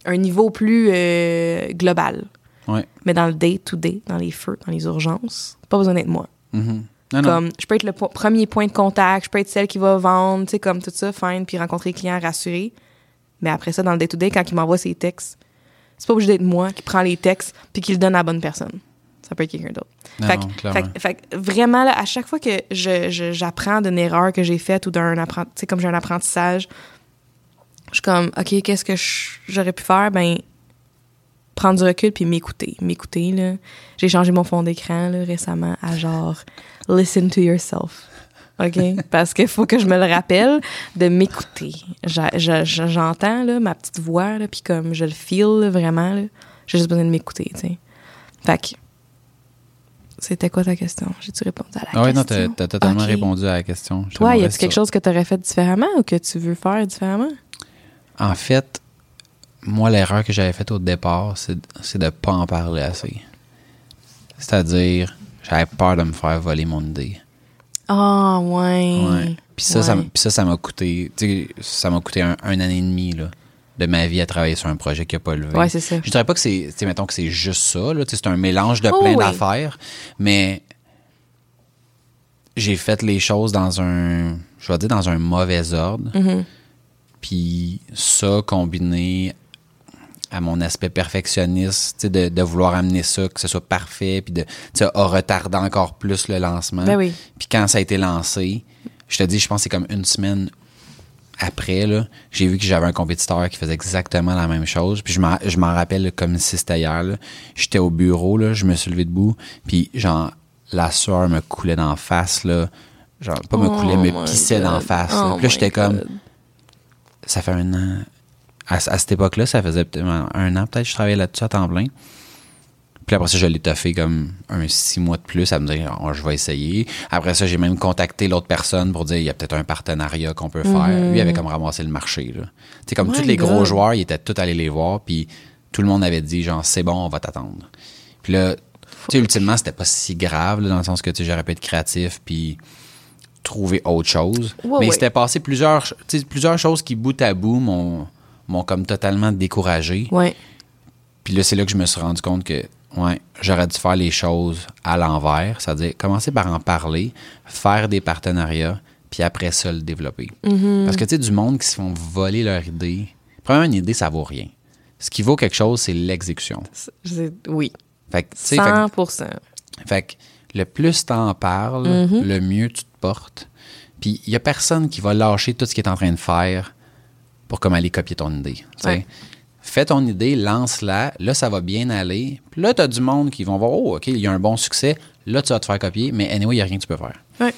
un niveau plus euh, global. Ouais. Mais dans le day-to-day, dans les feux, dans les urgences, pas besoin d'être moi. Mhm. Non. Comme, je peux être le po- premier point de contact, je peux être celle qui va vendre, tu sais, comme tout ça, fine, puis rencontrer le client rassuré. Mais après ça, dans le day-to-day, quand il m'envoie ses textes, c'est pas obligé d'être moi qui prend les textes puis qui le donne à la bonne personne. Ça peut être quelqu'un d'autre. Fait, fait vraiment, là, à chaque fois que je, je- j'apprends d'une erreur que j'ai faite ou d'un apprenti- tu sais, comme j'ai un apprentissage, je suis comme, OK, qu'est-ce que je- j'aurais pu faire? Ben, prendre du recul puis m'écouter. M'écouter, là. J'ai changé mon fond d'écran, là, récemment à genre, listen to yourself. OK? Parce qu'il faut que je me le rappelle de m'écouter. J'entends, là, ma petite voix, là, puis comme je le feel, là, vraiment, là. J'ai juste besoin de m'écouter, tu sais. Fait que, c'était quoi ta question? J'ai-tu répondu à la Ah ouais, non, question? t'as, t'as totalement répondu à la question. Toi, y a-tu quelque chose que tu aurais fait différemment ou que tu veux faire différemment? En fait, moi, l'erreur que j'avais faite au départ, c'est, de pas en parler assez. C'est-à-dire, j'avais peur de me faire voler mon idée. Ah, ouais. Ouais. Puis ça, ça, Ouais. ça, ça m'a coûté, ça m'a coûté un, un année et demi, là, de ma vie à travailler sur un projet qui a pas levé. Ouais, c'est ça. Je dirais pas que c'est, mettons que c'est juste ça, c'est un mélange de Oh, plein oui. d'affaires, mais j'ai fait les choses dans un, je vais dire, dans un mauvais ordre. Mhm. Puis ça, combiné à mon aspect perfectionniste, de, de vouloir amener ça, que ce soit parfait, puis de, a retardé encore plus le lancement. Ben oui. Puis quand ça a été lancé, je te dis, je pense que c'est comme une semaine après, là, j'ai vu que j'avais un compétiteur qui faisait exactement la même chose. Puis je m'en, rappelle comme si c'était hier. là. J'étais au bureau, là, je me suis levé debout, puis genre, la sueur me coulait d'en face, là. Genre, pas me Oh coulait, me pissait d'en face. là. Oh Puis là, my j'étais comme, ça fait un an. À, à cette époque-là, ça faisait peut-être un an, peut-être, que je travaillais là-dessus à temps plein. Puis après ça, je l'ai toffé comme un six mois de plus à me dire, Oh, je vais essayer. Après ça, j'ai même contacté l'autre personne pour dire, il y a peut-être un partenariat qu'on peut faire. Lui avait comme ramassé le marché. sais, comme tous les gros joueurs, ils étaient tous allés les voir, puis tout le monde avait dit, genre, c'est bon, on va t'attendre. Puis là, tu sais, ultimement, c'était pas si grave, là, dans le sens que, tu j'aurais pu être créatif, puis trouver autre chose. Ouais, Mais il s'était passé plusieurs, plusieurs choses qui, bout à bout, m'ont m'ont comme totalement découragé. Ouais. Puis là, c'est là que je me suis rendu compte que, ouais, j'aurais dû faire les choses à l'envers. C'est-à-dire, commencer par en parler, faire des partenariats, puis après ça, le développer. Parce que, tu sais, du monde qui se font voler leur idée, premièrement, une idée, ça vaut rien. Ce qui vaut quelque chose, c'est l'exécution. Oui. Fait que, tu sais, fait que- 100 fait que le plus t'en parles, Mm-hmm. le mieux tu te portes. Puis il y a personne qui va lâcher tout ce qu'il est en train de faire pour comme aller copier ton idée. Ouais. Fais ton idée, lance-la, là ça va bien aller. Puis là, tu as du monde qui vont voir, oh, OK, il y a un bon succès, là tu vas te faire copier, mais anyway, il n'y a rien que tu peux faire. Ouais.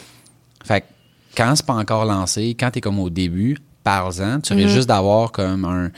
Fait que quand c'est pas encore lancé, quand tu es comme au début, parle-en. Tu Mm-hmm. risques juste d'avoir comme un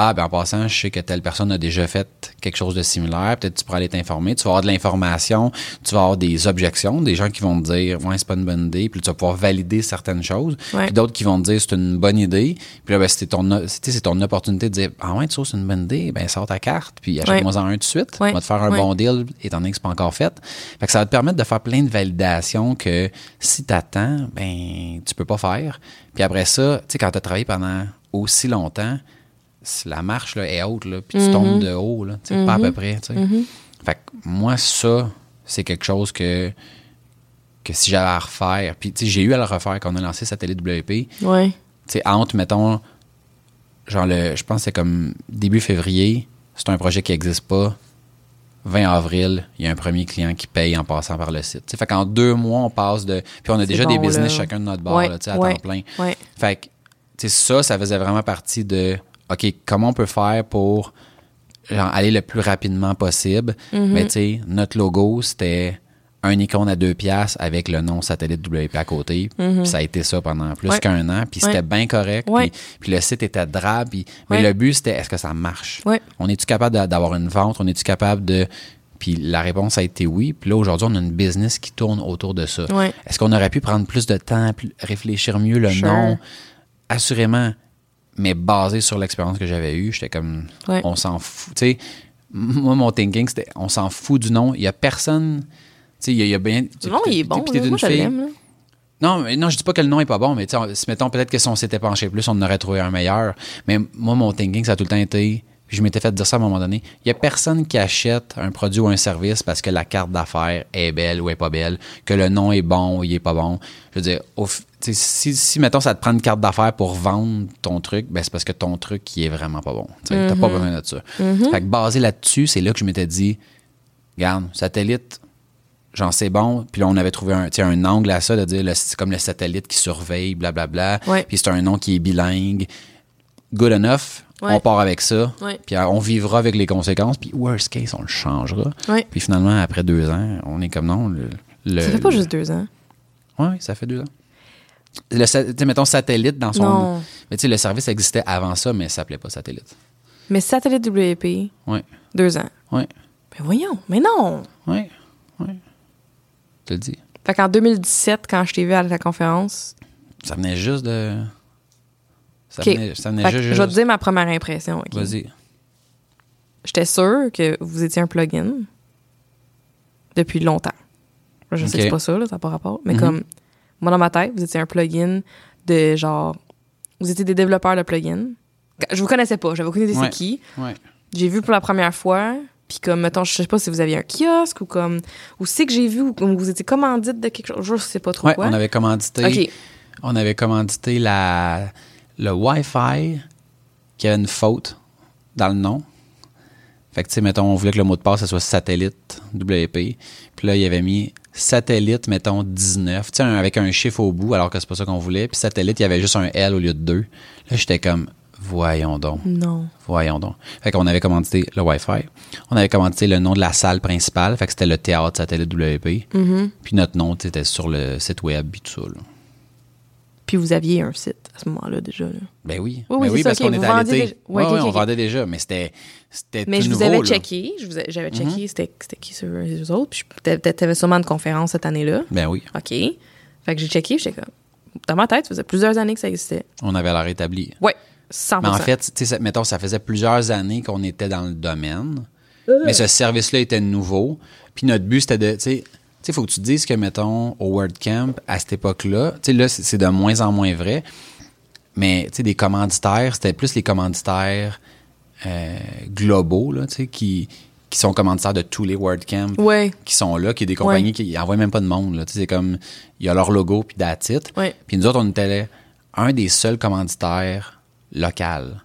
Ah, ben en passant, je sais que telle personne a déjà fait quelque chose de similaire. Peut-être tu pourras aller t'informer. Tu vas avoir de l'information, tu vas avoir des objections, des gens qui vont te dire Ouais, c'est pas une bonne idée. Puis tu vas pouvoir valider certaines choses. Ouais. Puis d'autres qui vont te dire c'est une bonne idée. Puis là, ben, c'est ton, sais, c'est ton opportunité de dire Ah ouais, tu que c'est une bonne idée, ben sors ta carte, puis achète-moi en un tout de suite. On va te faire un bon deal, étant donné que c'est pas encore fait. Fait que ça va te permettre de faire plein de validations que si t'attends, ben tu peux pas faire. Puis après ça, tu sais, quand t'as travaillé pendant aussi longtemps, la marche là, est haute, là, puis tu tombes de haut, là, pas à peu près. sais. Fait que moi, ça, c'est quelque chose que, que si j'avais à refaire, puis j'ai eu à le refaire quand on a lancé Satellite WP, Ouais. entre, mettons, genre, le, je pense que c'est comme début février, c'est un projet qui n'existe pas. 20 avril, il y a un premier client qui paye en passant par le site. Fait qu'en deux mois, on passe de. Puis on a déjà des business là. chacun de notre bord, Ouais, là, tu sais, à ouais, temps plein. ouais. Fait que, tu sais, ça, ça faisait vraiment partie de, OK, comment on peut faire pour genre, aller le plus rapidement possible? Mm-hmm. Mais tu sais, notre logo, c'était un icône à deux piastres avec le nom satellite WP à côté. Puis ça a été ça pendant plus. Ouais. qu'un an. Puis c'était Ouais. bien correct. Ouais. Puis, puis le site était drap. Puis, mais le but, c'était est-ce que ça marche? On est-tu capable d'a- d'avoir une vente? On est-tu capable de... Puis la réponse a été oui. Puis là, aujourd'hui, on a une business qui tourne autour de ça. Est-ce qu'on aurait pu prendre plus de temps, réfléchir mieux le Sure. nom? Assurément. Mais basé sur l'expérience que j'avais eue, j'étais comme... Ouais. On s'en fout. Tu sais, moi, mon thinking, c'était on s'en fout du nom. Il y a personne... Tu sais, il y, a- il y a bien... Non, il est bon. là. une Moi, je fille- non, mais non, je dis pas que le nom est pas bon, mais tu sais, mettons peut-être que si on s'était penché plus, on en aurait trouvé un meilleur. Mais moi, mon thinking, ça a tout le temps été. Puis Je m'étais fait dire ça à un moment donné. Il y a personne qui achète un produit ou un service parce que la carte d'affaires est belle ou est pas belle, que le nom est bon ou il est pas bon. Je veux dire, au si, si, mettons, ça te prend une carte d'affaires pour vendre ton truc, ben c'est parce que ton truc qui est vraiment pas bon. Tu pas besoin de ça. Fait que basé là-dessus, c'est là que je m'étais dit, regarde, satellite, genre c'est bon. Puis là, on avait trouvé un, un angle à ça, de dire c'est comme le satellite qui surveille, blablabla. Ouais. Puis c'est un nom qui est bilingue. Good enough. Ouais. On part avec ça. Puis euh, on vivra avec les conséquences. Puis worst case, on le changera. Puis finalement, après deux ans, on est comme non. Le, le- Ça fait pas le- juste deux ans. Ouais, ça fait deux ans. Le, mettons satellite dans son. Non. Mais tu sais, le service existait avant ça, mais ça s'appelait pas satellite. Mais Satellite WP, Ouais. deux ans. Ouais. Mais voyons, mais non! Ouais. Ouais. Je te le dis. Fait qu'en 2017, quand je t'ai vu à la conférence, Ça venait juste de. Ça OK. venait, ça venait Fait que juste. je vais te dire ma première impression. Vas-y. J'étais sûre que vous étiez un plugin depuis longtemps. Je sais OK. que c'est pas ça, là, ça n'a pas rapport. Mais Mhm. comme, moi, dans ma tête, vous étiez un plugin de genre. Vous étiez des développeurs de plugins. Je vous connaissais pas, j'avais aucune idée c'est qui. Ouais. J'ai vu pour la première fois, puis comme, mettons, je sais pas si vous aviez un kiosque ou comme. Ou c'est que j'ai vu, ou comme vous étiez commandite de quelque chose, je sais pas trop Ouais, quoi. on avait commandité. OK. On avait commandité la, le Wi-Fi qui avait une faute dans le nom. Fait que, tu sais, mettons, on voulait que le mot de passe, ça soit satellite WP. Puis là, il avait mis satellite, mettons, 19. Tu sais, avec un chiffre au bout, alors que c'est pas ça qu'on voulait. Puis satellite, il y avait juste un L au lieu de deux. Là, j'étais comme, Voyons donc. Non. Voyons donc. Fait qu'on avait commandité le Wi-Fi. On avait commandité le nom de la salle principale. Fait que c'était le théâtre satellite WP. Mhm. Puis notre nom, tu sais, était sur le site web et tout ça. là. Puis vous aviez un site à ce moment-là déjà. là. Ben oui. Oui, oui, Ben parce qu'on était à vendiez l'été. déjà. Ouais, on vendait déjà, mais c'était c'était Mais tout je vous nouveau, avais checké. je vous ai- J'avais Mhm. checké c'était c'était qui sur les autres. Puis tu avais sûrement une conférence cette année-là. Ben oui. OK. Fait que j'ai checké. J'étais comme. Dans ma tête, ça faisait plusieurs années que ça existait. On avait l'air établi. Ouais. 100 Mais en fait, tu sais, ça- mettons, ça faisait plusieurs années qu'on était dans le domaine. Mais ce service-là était nouveau. Puis notre but, c'était de, tu sais, tu sais, faut que tu te dises que, mettons, au WordCamp, à cette époque-là, tu sais, là, c'est c'est de moins en moins vrai. Mais, tu sais, des commanditaires, c'était plus les commanditaires euh, globaux, là, tu sais, qui, qui sont commanditaires de tous les WordCamp Ouais. qui sont là, qui est des compagnies Ouais. qui envoient même pas de monde. Là. Tu sais, C'est comme, il y a leur logo, puis that's it. Ouais. Puis nous autres, on était un des seuls commanditaires local.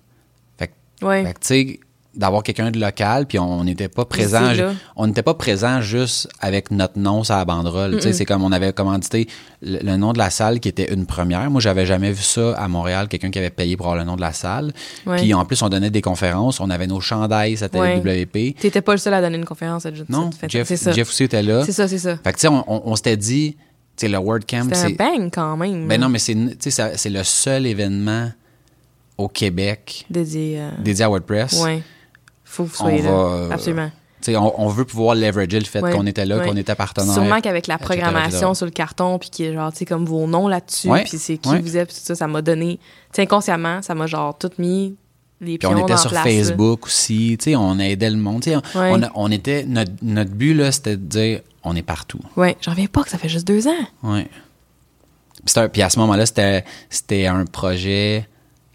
Fait fait que, tu sais, d'avoir quelqu'un de local, puis on n'était pas présent. On n'était pas présent juste avec notre nom sur la banderole. Sais, C'est comme on avait commandité le, le nom de la salle qui était une première. Moi, j'avais jamais vu ça à Montréal, quelqu'un qui avait payé pour avoir le nom de la salle. Ouais. Puis en plus, on donnait des conférences. On avait nos chandails, c'était Ouais. WP. T'étais pas le seul à donner une conférence à Non, cette. Jeff, C'est ça. Jeff aussi était là. C'est ça, c'est ça. Fait que, tu sais, on, on- on s'était dit, tu sais, le WordCamp, C'était un c'est. bang quand même. Ben non, mais c'est, c'est le seul événement au Québec Dédié à. dédié à WordPress. Ouais. Faut que vous On soyez là. va, euh, Absolument. On, on veut pouvoir leverager le fait Ouais, qu'on était là, ouais. qu'on était partenaire. Sûrement qu'avec la programmation etc. sur le carton, puis qui est genre, tu sais, comme vos noms là-dessus, puis c'est qui vous êtes, puis tout ça, ça m'a donné, tu sais, inconsciemment, ça m'a genre tout mis les Puis on était sur place, là. Facebook aussi, tu sais, on aidait le monde. tu sais, on, on, était, notre, notre but, là, c'était de dire, on est partout. Ouais, j'en reviens pas que ça fait juste deux ans. Ouais. Puis, à ce moment-là, c'était, c'était un projet.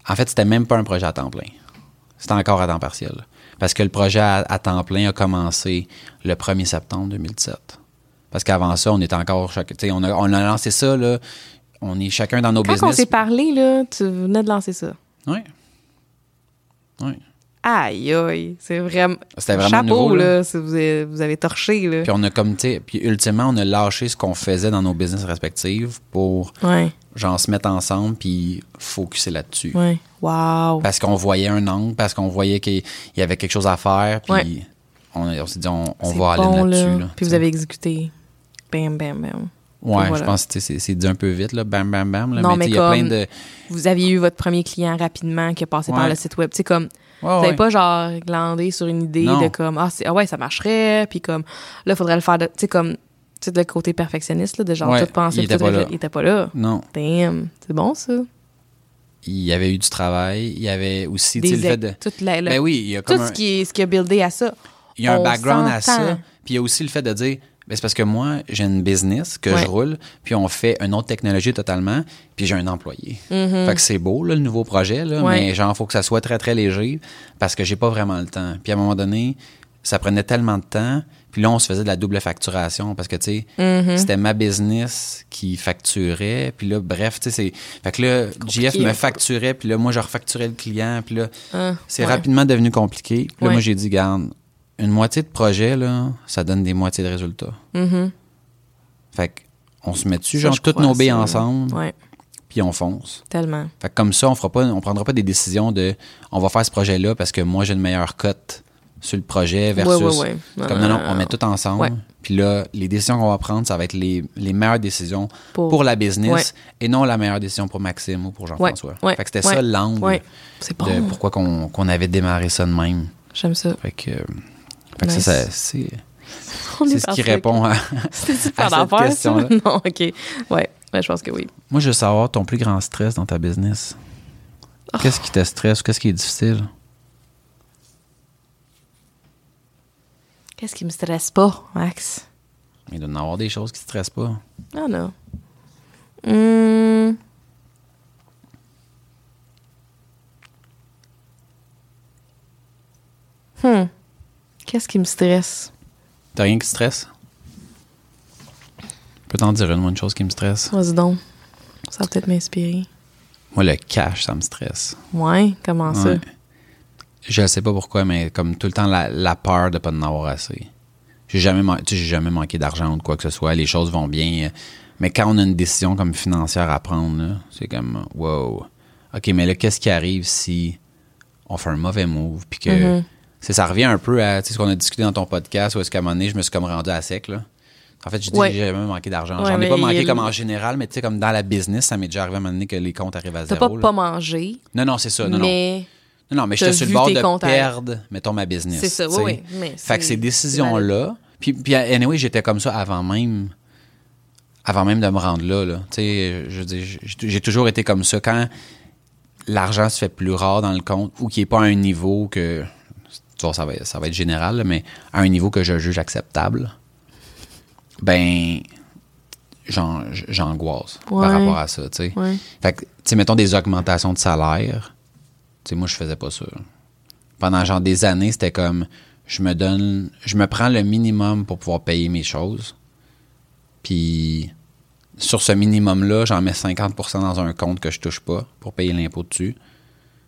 En fait, c'était même pas un projet à temps plein. C'était encore à temps partiel. Parce que le projet à, à temps plein a commencé le 1er septembre 2017. Parce qu'avant ça, on était encore. On a, on a lancé ça, là. On est chacun dans nos Quand on business. s'est parlé, là, tu venais de lancer ça. Oui. Oui. Aïe, aïe, c'est vraiment. C'était vraiment Chapeau, nouveau, là. là, si vous avez, vous avez torché, là. Puis on a comme, tu sais, puis ultimement, on a lâché ce qu'on faisait dans nos business respectives pour, Ouais, genre, se mettre ensemble puis focuser là-dessus. ouais. Wow. parce qu'on voyait un angle, parce qu'on voyait qu'il y avait quelque chose à faire, puis Ouais. on, on s'est dit, on, on C'est va aller là-dessus. là. Là, Puis vous avez exécuté. Bam, bam, bam. ouais, voilà. je pense que c'est c'est dit un peu vite, là, bam, bam, bam. Là, Non, mais mais il y a plein comme- de. Vous aviez eu votre premier client rapidement qui est passé par le site web. Tu sais, comme, Ouais, vous n'avez pas genre glandé sur une idée Non. de comme, ah, c'est- ah ouais, ça marcherait, puis comme, là, il faudrait le faire de, tu sais, comme, sais, le côté perfectionniste, là, de genre, Ouais, tout penser, il était tout pas là. Il était pas là. Non, Damn. C'est bon, ça. il y avait eu du travail. Il y avait aussi, tu sais, Des le fait de. toute la- le- Ben oui, il y a tout comme un, ce, qui est, ce qui a buildé à ça. il y a un background à ça. Puis il y a aussi le fait de dire, ben, c'est parce que moi, j'ai une business que Ouais. je roule, puis on fait une autre technologie totalement, puis j'ai un employé. Fait que c'est beau, là, le nouveau projet, là, Mm-hmm. Ouais. mais genre, faut que ça soit très, très léger parce que j'ai pas vraiment le temps. Puis à un moment donné, ça prenait tellement de temps, puis là, on se faisait de la double facturation parce que, tu sais, Mm-hmm. c'était ma business qui facturait, puis là, bref, tu sais, c'est... Fait que là, JF me facturait, puis là, moi, je refacturais le client, puis là, Ah, c'est ouais. rapidement devenu compliqué. Puis là, Ouais. moi, j'ai dit, garde, une moitié de projet, là, ça donne des moitiés de résultats. Mhm. Fait que on se met dessus, genre, toutes nos billes ensemble, Ouais, puis on fonce. tellement. Fait que comme ça, on fera pas, on prendra pas des décisions de, on va faire ce projet-là parce que moi, j'ai une meilleure cote sur le projet versus. Ouais, ouais, ouais. Non, Comme non, non, on met tout ensemble. Puis là, les décisions qu'on va prendre, ça va être les, les meilleures décisions pour, Pour- la business et non la meilleure décision pour Maxime ou pour Jean-François. Fait que c'était ça l'angle bon. de pourquoi qu'on avait démarré ça de même. J'aime ça. Fait que, euh, fait que ça, ça, c'est c'est ce qui répond à. À cette question-là. Non, OK. Ouais, je pense que oui. Moi, je veux savoir ton plus grand stress dans ta business. Oh. Qu'est-ce qui te stresse ou qu'est-ce qui est difficile? Qu'est-ce qui me stresse pas, Max? Il doit y en avoir des choses qui te stressent pas. Ah non. Hum. Hmm. Qu'est-ce qui me stresse? T'as rien qui te stresse? Je peux t'en dire une, moi, une chose qui me stresse. Vas-y donc. Ça va peut-être m'inspirer. Moi, le cash, ça me stresse. Ouais, comment ça? Je sais pas pourquoi, mais comme tout le temps, la, la peur de pas en avoir assez. J'ai jamais, tu sais, jamais manqué d'argent ou de quoi que ce soit. Les choses vont bien. Mais quand on a une décision comme financière à prendre, c'est comme, wow. OK, mais là, qu'est-ce qui arrive si on fait un mauvais move, puis que Mhm. c'est- ça revient un peu à ce qu'on a discuté dans ton podcast, où est-ce qu'à un moment donné, je me suis comme rendu à sec. Là. En fait, je dis Ouais. que j'ai jamais manqué d'argent. Ouais, J'en ai pas manqué il- comme en général, mais tu sais, comme dans la business, ça m'est déjà arrivé à un moment donné que les comptes arrivent à T'as zéro. pas là. pas mangé, Non, non, c'est ça. Non. mais Non, non, mais t'as j'étais sur le bord de perdre, mettons, ma business. c'est ça, oui, oui. Mais Fait que ces décisions-là. Puis, puis, anyway, j'étais comme ça avant même. Avant même de me rendre là. là. Tu sais, je j'ai toujours été comme ça. Quand l'argent se fait plus rare dans le compte ou qui n'est pas à un niveau que. Tu vois, ça va, ça va être général, là, mais à un niveau que je juge acceptable, ben. j'an- J'angoisse Ouais. par rapport à ça, tu sais. Ouais. Fait que, tu sais, mettons des augmentations de salaire. Sais, moi, je faisais pas ça. Pendant genre des années, c'était comme, je me donne, je me prends le minimum pour pouvoir payer mes choses. Puis, sur ce minimum-là, j'en mets 50% dans un compte que je touche pas pour payer l'impôt dessus.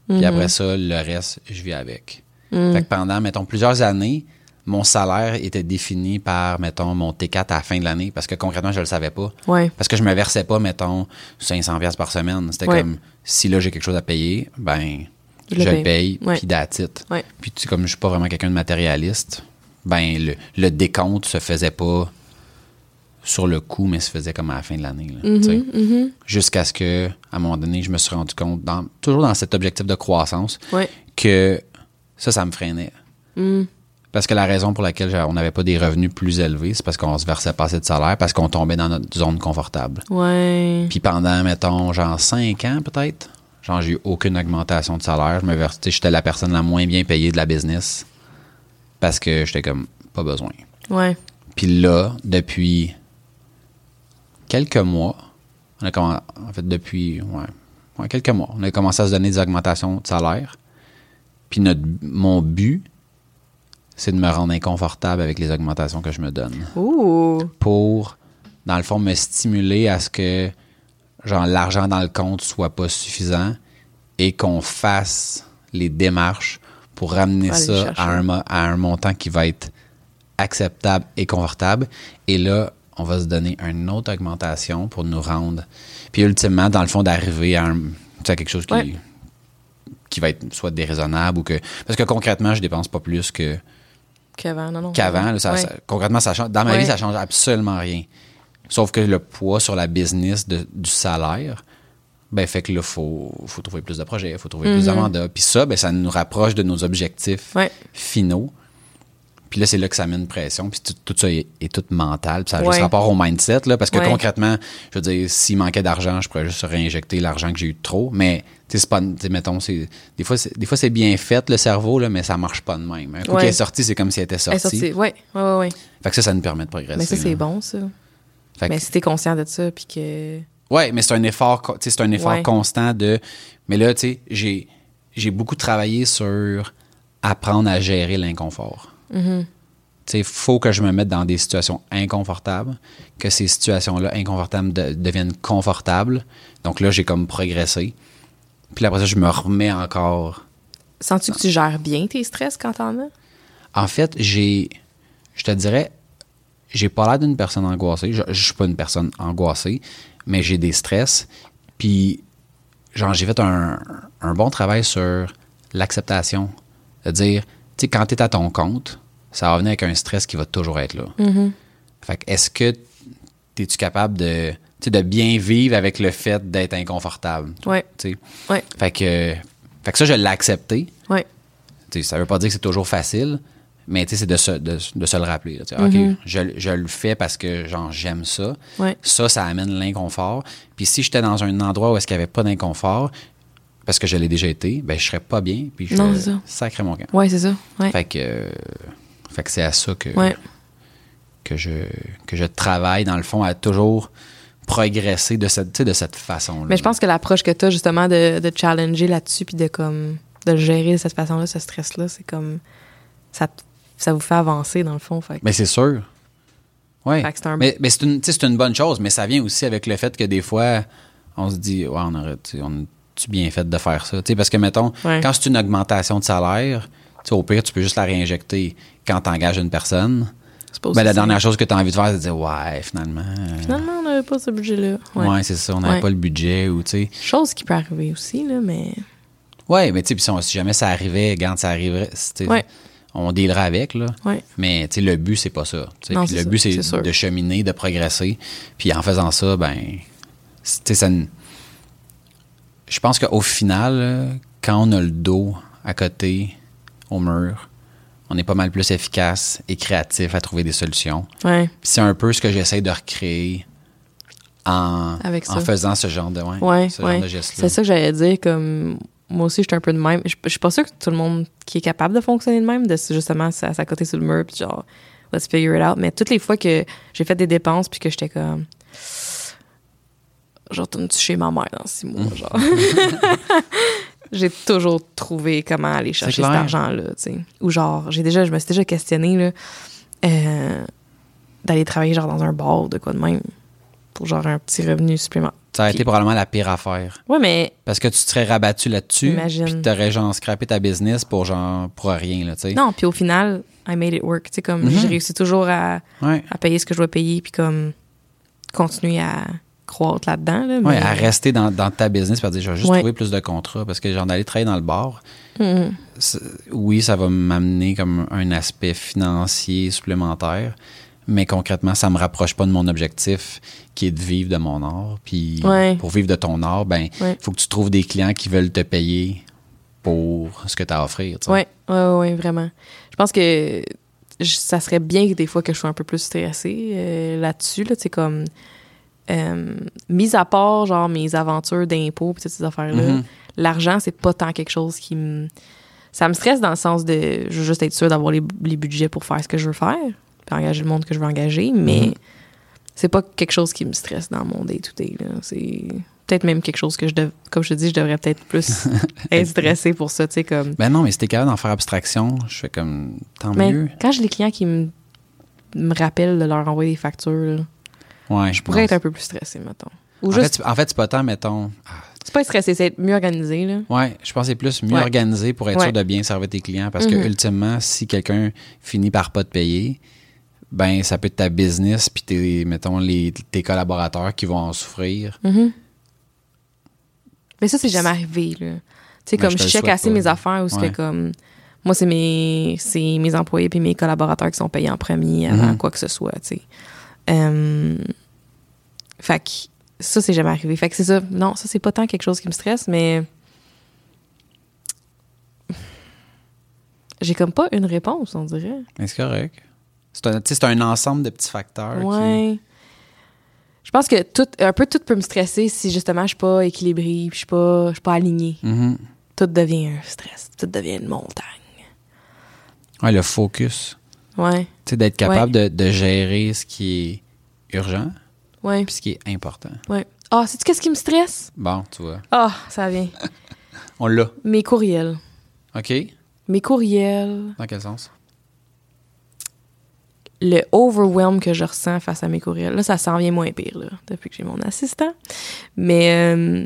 Puis après ça, le reste, je vis avec. Fait que pendant, mettons, plusieurs années, mon salaire était défini par, mettons, mon T4 à la fin de l'année parce que concrètement, je le savais pas. Ouais. Parce que je me versais pas, mettons, 500 pièces par semaine. C'était Ouais. comme, si là, j'ai quelque chose à payer, ben, Je je, le le paye. paye, Ouais. puis. Ouais. Puis, tu comme je suis pas vraiment quelqu'un de matérialiste, ben, le, le décompte se faisait pas sur le coup, mais se faisait comme à la fin de l'année. sais. Mm-hmm. Jusqu'à ce que, à un moment donné, je me suis rendu compte, dans, toujours dans cet objectif de croissance, Ouais. que ça, ça me freinait. Mm. Parce que la raison pour laquelle on n'avait pas des revenus plus élevés, c'est parce qu'on se versait pas assez de salaire, parce qu'on tombait dans notre zone confortable. Puis pendant, mettons, genre 5 ans peut-être, genre j'ai eu aucune augmentation de salaire. Je me sais, j'étais la personne la moins bien payée de la business parce que j'étais comme pas besoin. Ouais. Puis là, depuis quelques mois, on a commencé, en fait depuis ouais, ouais, quelques mois, on a commencé à se donner des augmentations de salaire. Puis notre, mon but, c'est de me rendre inconfortable avec les augmentations que je me donne Ouh. pour, dans le fond, me stimuler à ce que genre l'argent dans le compte soit pas suffisant et qu'on fasse les démarches pour ramener ça à un, à un montant qui va être acceptable et confortable. Et là, on va se donner une autre augmentation pour nous rendre. Puis ultimement, dans le fond, d'arriver à, quelque chose qui, Ouais. qui va être soit déraisonnable ou que. Parce que concrètement, je dépense pas plus que Qu'avant, non, non. qu'avant. Ouais. concrètement, ça change. Dans ma Ouais. vie, ça change absolument rien. Sauf que le poids sur la business de- du salaire, ben, fait que là, faut, faut trouver plus de projets, faut trouver plus de mandats. Puis ça, ben, ça nous rapproche de nos objectifs Ouais. finaux. Puis là, c'est là que ça met une pression. Puis tout, tout ça est, est tout mental. Puis ça a Ouais. juste rapport au mindset, là, parce que Ouais. concrètement, je veux dire, s'il manquait d'argent, je pourrais juste réinjecter l'argent que j'ai eu de trop. Mais, tu sais, c'est pas, tu sais, mettons, c'est, des fois, c'est, des fois, c'est bien fait, le cerveau, là, mais ça marche pas de même. Un coup est sorti, c'est comme s'il était Elle sorti. est sortie. Ouais. Ouais, ouais, ouais. Fait que ça, ça nous permet de progresser. Mais ça, c'est bon, ça. Fait que- Mais si t'es conscient de ça, puis que. Ouais, mais c'est un effort, c'est un effort Ouais. constant de. Mais là, tu sais, j'ai, j'ai beaucoup travaillé sur apprendre à gérer l'inconfort. Mm-hmm. Tu sais, faut que je me mette dans des situations inconfortables, que ces situations-là inconfortables de- deviennent confortables. Donc là, j'ai comme progressé. Puis après ça, je me remets encore. Sens-tu que tu gères bien tes stress quand t'en as? En fait, j'ai, je te dirais, j'ai pas l'air d'une personne angoissée. Je, je suis pas une personne angoissée, mais j'ai des stress. Puis, genre, j'ai fait un, un bon travail sur l'acceptation. De dire, tu sais, quand tu es à ton compte, ça va venir avec un stress qui va toujours être là. Fait que, est-ce que es-tu capable de, de bien vivre avec le fait d'être inconfortable? Sais? Ouais. Fait que, fait que ça, je l'ai accepté. Ouais. Tu sais, ça veut pas dire que c'est toujours facile, mais tu sais, c'est de se, de, de se le rappeler. là. Tu sais, OK, je, je le fais parce que genre j'aime ça. Ouais. Ça, ça amène l'inconfort. Puis si j'étais dans un endroit où est-ce qu'il n'y avait pas d'inconfort, parce que je l'ai déjà été, ben je serais pas bien, puis je Non, c'est ça. sacré mon camp. Ouais, c'est ça. Ouais. Fait que, euh, fait que c'est à ça que, Ouais. que, je, que je travaille, dans le fond, à toujours progresser de cette, de cette façon-là. Mais je pense que l'approche que tu as justement de, de challenger là-dessus puis de comme de le gérer de cette façon-là, ce stress-là, c'est comme ça, te- ça vous fait avancer dans le fond. Fait Mais c'est sûr. Oui. Un- Mais, mais c'est une, tu une bonne chose, mais ça vient aussi avec le fait que des fois, on se dit, ouais, on aurait, tu on a-tu bien fait de faire ça? Tu sais, parce que, mettons, Ouais. quand c'est une augmentation de salaire, tu au pire, tu peux juste la réinjecter quand tu engages une personne. Ben, la dernière chose que tu as envie de faire, c'est de dire, ouais, finalement. euh, Finalement, on n'avait pas ce budget-là. Ouais. ouais, c'est ça, on n'avait Ouais. pas le budget ou, tu sais. Chose qui peut arriver aussi, là, mais. Ouais, mais tu sais, puis si, si jamais ça arrivait, quand ça arriverait, Ouais. On dealerait avec, là. Ouais. Mais tu sais, le but, c'est pas ça. Non, le ça, but, c'est de cheminer, de progresser. Puis en faisant ça, ben, c'est- tu sais, ça. Je pense qu'au final, quand on a le dos à côté, au mur, on est pas mal plus efficace et créatif à trouver des solutions. Ouais. C'est un peu ce que j'essaie de recréer en, Avec en faisant ce genre de, ouais, Ouais, ce ouais. genre de geste-là. C'est ça que j'allais dire. Comme moi aussi, j'étais un peu de même. Je, je suis pas sûre que tout le monde qui est capable de fonctionner de même, de justement côté sur le mur, puis genre, let's figure it out. Mais toutes les fois que j'ai fait des dépenses, puis que j'étais comme. Genre, retourne-tu chez ma mère dans six mois, genre? j'ai toujours trouvé comment aller chercher cet argent-là, tu sais. Ou genre, j'ai déjà, je me suis déjà questionné, là, euh, d'aller travailler, genre, dans un bar, ou de quoi de même, pour genre un petit revenu supplémentaire. Ça a été Puis- probablement la pire affaire. Ouais, mais Parce que tu te serais rabattu là-dessus, Imagine. puis t'aurais genre scrappé ta business pour genre pour rien là, tu sais. Non, puis au final, I made it work. Tu sais, comme Mhm. j'ai réussi toujours à, Ouais. à payer ce que je dois payer, puis comme continuer à croître là-dedans. Là, mais- à rester dans, dans ta business, par dire, je vais juste Ouais. trouver plus de contrats parce que genre d'aller travailler dans le bar, Mhm. oui, ça va m'amener comme un aspect financier supplémentaire, mais concrètement, ça me rapproche pas de mon objectif qui est de vivre de mon art. Puis Ouais. pour vivre de ton art, ben, Ouais. faut que tu trouves des clients qui veulent te payer pour ce que tu as à offrir. sais. Ouais, ouais, vraiment. Je pense que je- ça serait bien que des fois que je sois un peu plus stressée euh, là-dessus. Là, comme. Euh, mis à part, genre, mes aventures d'impôts et toutes ces affaires-là, Mhm. l'argent, c'est pas tant quelque chose qui me. Ça me stresse dans le sens de. Je veux juste être sûre d'avoir les, les budgets pour faire ce que je veux faire, puis engager le monde que je veux engager, mais Mhm. c'est pas quelque chose qui me stresse dans mon day-to-day. C'est peut-être même quelque chose que je dev- Comme je te dis, je devrais peut-être plus être stressée pour ça, tu sais, comme. Ben non, mais si t'es capable d'en faire abstraction, je fais comme tant Mais mieux. quand j'ai des clients qui me, me rappellent de leur envoyer des factures, là, Ouais, je pourrais être un peu plus stressée, mettons. Ou En juste, fait, c'est- en fait, c'est pas tant, mettons. ah, c'est pas stressé, c'est être mieux organisé, là. Ouais, je pense que c'est plus mieux Ouais. organisé pour être Ouais. sûr de bien servir tes clients parce que Mhm. ultimement, si quelqu'un finit par pas te payer, ben ça peut être ta business puis tes mettons les tes collaborateurs qui vont en souffrir. Mhm. Mais ça, c'est jamais arrivé, là. Tu sais, Ben, comme je je check assez pas, mes affaires c'est Ouais. que comme. Moi, c'est mes, c'est mes employés puis mes collaborateurs qui sont payés en premier avant Mhm. quoi que ce soit, tu sais. Euh, fait que ça, c'est jamais arrivé. Fait que c'est ça. Non, ça, c'est pas tant quelque chose qui me stresse, mais. J'ai comme pas une réponse, on dirait. C'est correct. C'est un, un ensemble de petits facteurs. qui-. Je pense que tout, un peu tout peut me stresser si justement je suis pas équilibrée, je suis pas, je suis pas alignée. Mhm. Tout devient un stress, tout devient une montagne. Ouais, le focus. Ouais, Tu sais, d'être capable de, de gérer ce qui est urgent ouais, puis ce qui est important. ouais. Ah, sais-tu qu'est-ce qui me stresse? Bon, tu vois. Ah, ça vient. On l'a. Mes courriels. OK? Mes courriels. Dans quel sens? Le overwhelm que je ressens face à mes courriels. Là, ça s'en vient moins pire, là, depuis que j'ai mon assistant. Mais euh,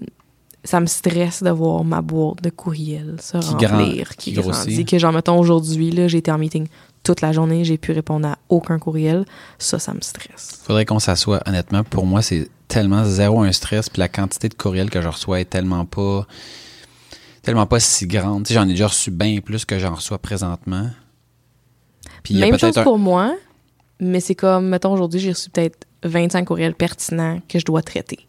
ça me stresse de voir ma boîte de courriels se Qui remplir, grand- qui, qui grandit. Que, genre, mettons, aujourd'hui, là, j'ai été en meeting toute la journée, j'ai pu répondre à aucun courriel. Ça, ça me stresse. Faudrait qu'on s'assoie. Honnêtement, pour moi, c'est tellement zéro un stress. Puis la quantité de courriels que je reçois est tellement pas tellement pas si grande. J'en ai déjà reçu bien plus que j'en reçois présentement. Puis il y a Même chose un- pour moi, mais c'est comme, mettons, aujourd'hui, j'ai reçu peut-être 25 courriels pertinents que je dois traiter.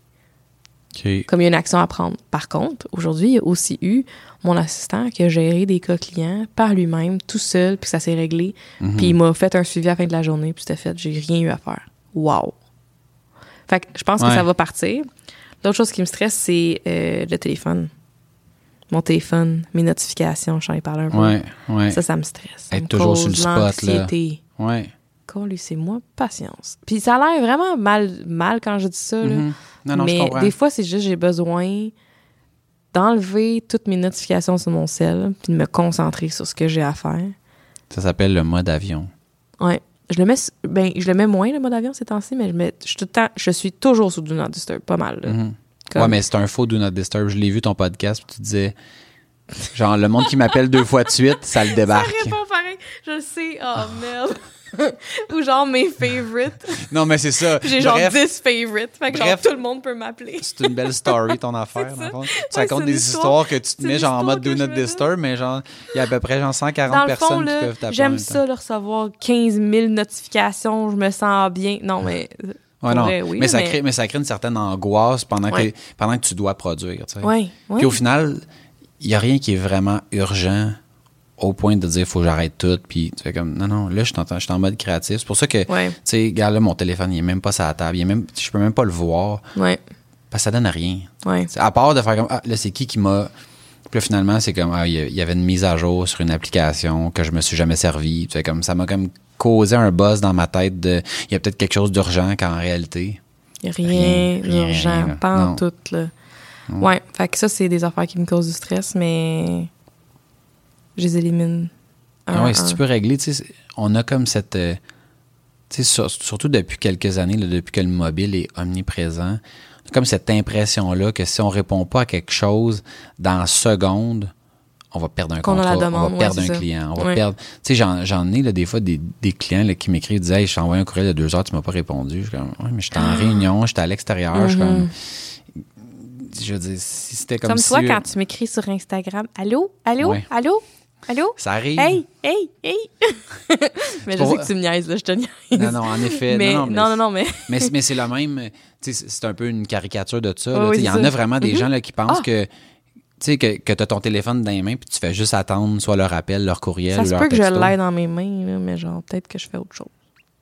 Comme il y a une action à prendre. Par contre, aujourd'hui, il y a aussi eu mon assistant qui a géré des cas clients par lui-même, tout seul, puis ça s'est réglé. Mhm. Puis il m'a fait un suivi à la fin de la journée, puis c'était fait. J'ai rien eu à faire. Wow! Fait que je pense que ça va partir. L'autre chose qui me stresse, c'est euh, le téléphone. Mon téléphone, mes notifications, j'en ai parlé un peu. Ouais, ouais. Ça, ça me stresse. Être toujours sur le spot, là. L'anxiété. ouais. Laissez-moi patience. Puis ça a l'air vraiment mal, mal quand je dis ça. là. Mhm. Non, non, mais je comprends. des fois, c'est juste j'ai besoin d'enlever toutes mes notifications sur mon cell puis de me concentrer sur ce que j'ai à faire. Ça s'appelle le mode avion. Ouais. Je le mets ben je le mets moins le mode avion ces temps-ci mais je mets je, suis tout le temps- je suis toujours sous do not disturb pas mal. là. Mhm. Comme- Ouais, mais c'est un faux Do Not Disturb. Je l'ai vu ton podcast, puis tu disais, genre, le monde qui m'appelle deux fois de suite, ça le Ça débarque. pareil. Je le sais. Oh merde. Ou genre mes favorites. Non, mais c'est ça. J'ai genre Bref, 10 favorites. Fait que genre tout le monde peut m'appeler. C'est une belle story, ton affaire. C'est dans le fond. Tu Ouais, racontes c'est des histoires histoire- que tu te mets genre en mode Do Not Disturb, mais genre, il y a à peu près genre 140 Dans le personnes fond, qui peuvent t'appeler. j'aime ça, de recevoir 15 000 notifications, je me sens bien. Non, mais. Ouais, non. vrai, oui, mais, ça mais- Crée, mais ça crée une certaine angoisse pendant, Ouais. que, pendant que tu dois produire. tu sais. Puis au final, il n'y a rien qui est vraiment urgent au point de dire faut que j'arrête tout. Puis tu fais comme non, non, là, je suis en, je suis en mode créatif. C'est pour ça que, Ouais. tu sais, regarde là, mon téléphone, il est même pas sur la table. Il est même, je peux même pas le voir. Ouais, Parce que ça donne rien. ouais. À part de faire comme, ah, là, c'est qui qui m'a. Puis là, finalement, c'est comme, ah, il y avait une mise à jour sur une application que je me suis jamais servi. C'est comme, ça m'a comme causé un buzz dans ma tête de, il y a peut-être quelque chose d'urgent qu'en réalité. Rien Rien, d'urgent, pas en tout, là. Ouais, fait que ça, c'est des affaires qui me causent du stress, mais je les élimine. Ah un ouais, à si tu peux régler, tu on a comme cette. euh, tu sais, sur- surtout depuis quelques années, là, depuis que le mobile est omniprésent, on a comme cette impression-là que si on répond pas à quelque chose dans la seconde, on va perdre un contrat, on va ouais, perdre un ça. client, on va Ouais. perdre. Tu sais, j'en, j'en ai là, des fois des, des clients là, qui m'écrivent, disent Hey, je t'ai envoyé un courriel de deux heures, tu m'as pas répondu. Je suis comme, ouais, mais j'étais en réunion, j'étais à l'extérieur. Je suis comme. Je veux dire, si c'était comme, Comme si. toi, quand tu m'écris sur Instagram, Allô? Allô? Ouais. Allô? Allô? Ça arrive. Hey, hey, hey! mais je pour- sais que tu me niaises, là, je te niaise. Non, non, en effet. mais, non, non, mais non, non, mais. Mais, c'est- mais c'est le même. C'est un peu une caricature de ça. Oui, Il y en a vraiment des Mhm. gens là, qui pensent Ah. que. Tu sais, que, que tu as ton téléphone dans les mains puis tu fais juste attendre soit leur appel, leur courriel Ça ou se leur peut que je texto. l'aide dans mes mains, là, mais genre, peut-être que je fais autre chose.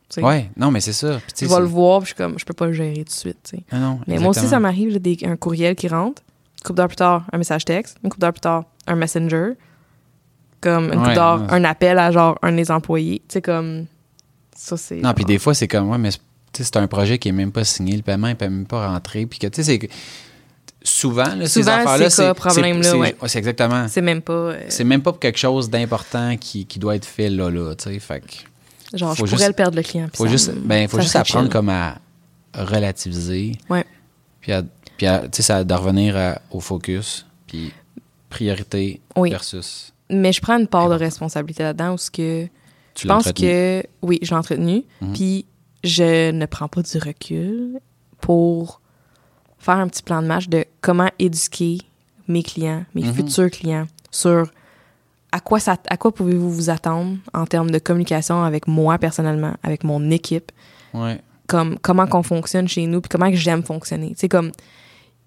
Tu sais. Ouais, non, mais c'est ça. Puis, tu vais le voir, puis je suis comme, je peux pas le gérer tout de suite, tu sais. Non, non, Mais moi aussi, ça m'arrive, un courriel qui rentre, une couple d'heures plus tard, un message texte, une couple d'heures plus tard, un messenger, comme une Ouais, ouais. un appel à genre un des employés. Tu sais, comme. Ça, c'est. Non, puis des fois, c'est comme, ouais, mais c'est- un projet qui est même pas signé, le paiement n'est même pas rentré. Puis que, tu sais, c'est que souvent, là, ces Souvent, affaires-là, c'est problème, là, c'est- ouais. c'est exactement. C'est même pas. euh, C'est même pas quelque chose d'important qui, qui doit être fait là, là, tu sais. Fait que. genre, faut je pourrais le perdre le client. Faut ça juste, me- ben, faut juste apprendre chill. comme à relativiser. Ouais. Puis, à, puis à- tu sais, ça, de revenir à- au focus. Puis, priorité Oui. versus. Mais je prends une part de responsabilité là-dedans où ce que. Tu Je pense que. Oui, j'ai entretenu. Mhm. Puis je ne prends pas du recul pour faire un petit plan de match de comment éduquer mes clients, mes Mhm. futurs clients sur à quoi, ça, à quoi pouvez-vous vous attendre en termes de communication avec moi personnellement, avec mon équipe, Ouais. comme comment qu'on fonctionne chez nous, puis comment que j'aime fonctionner. Sais, comme,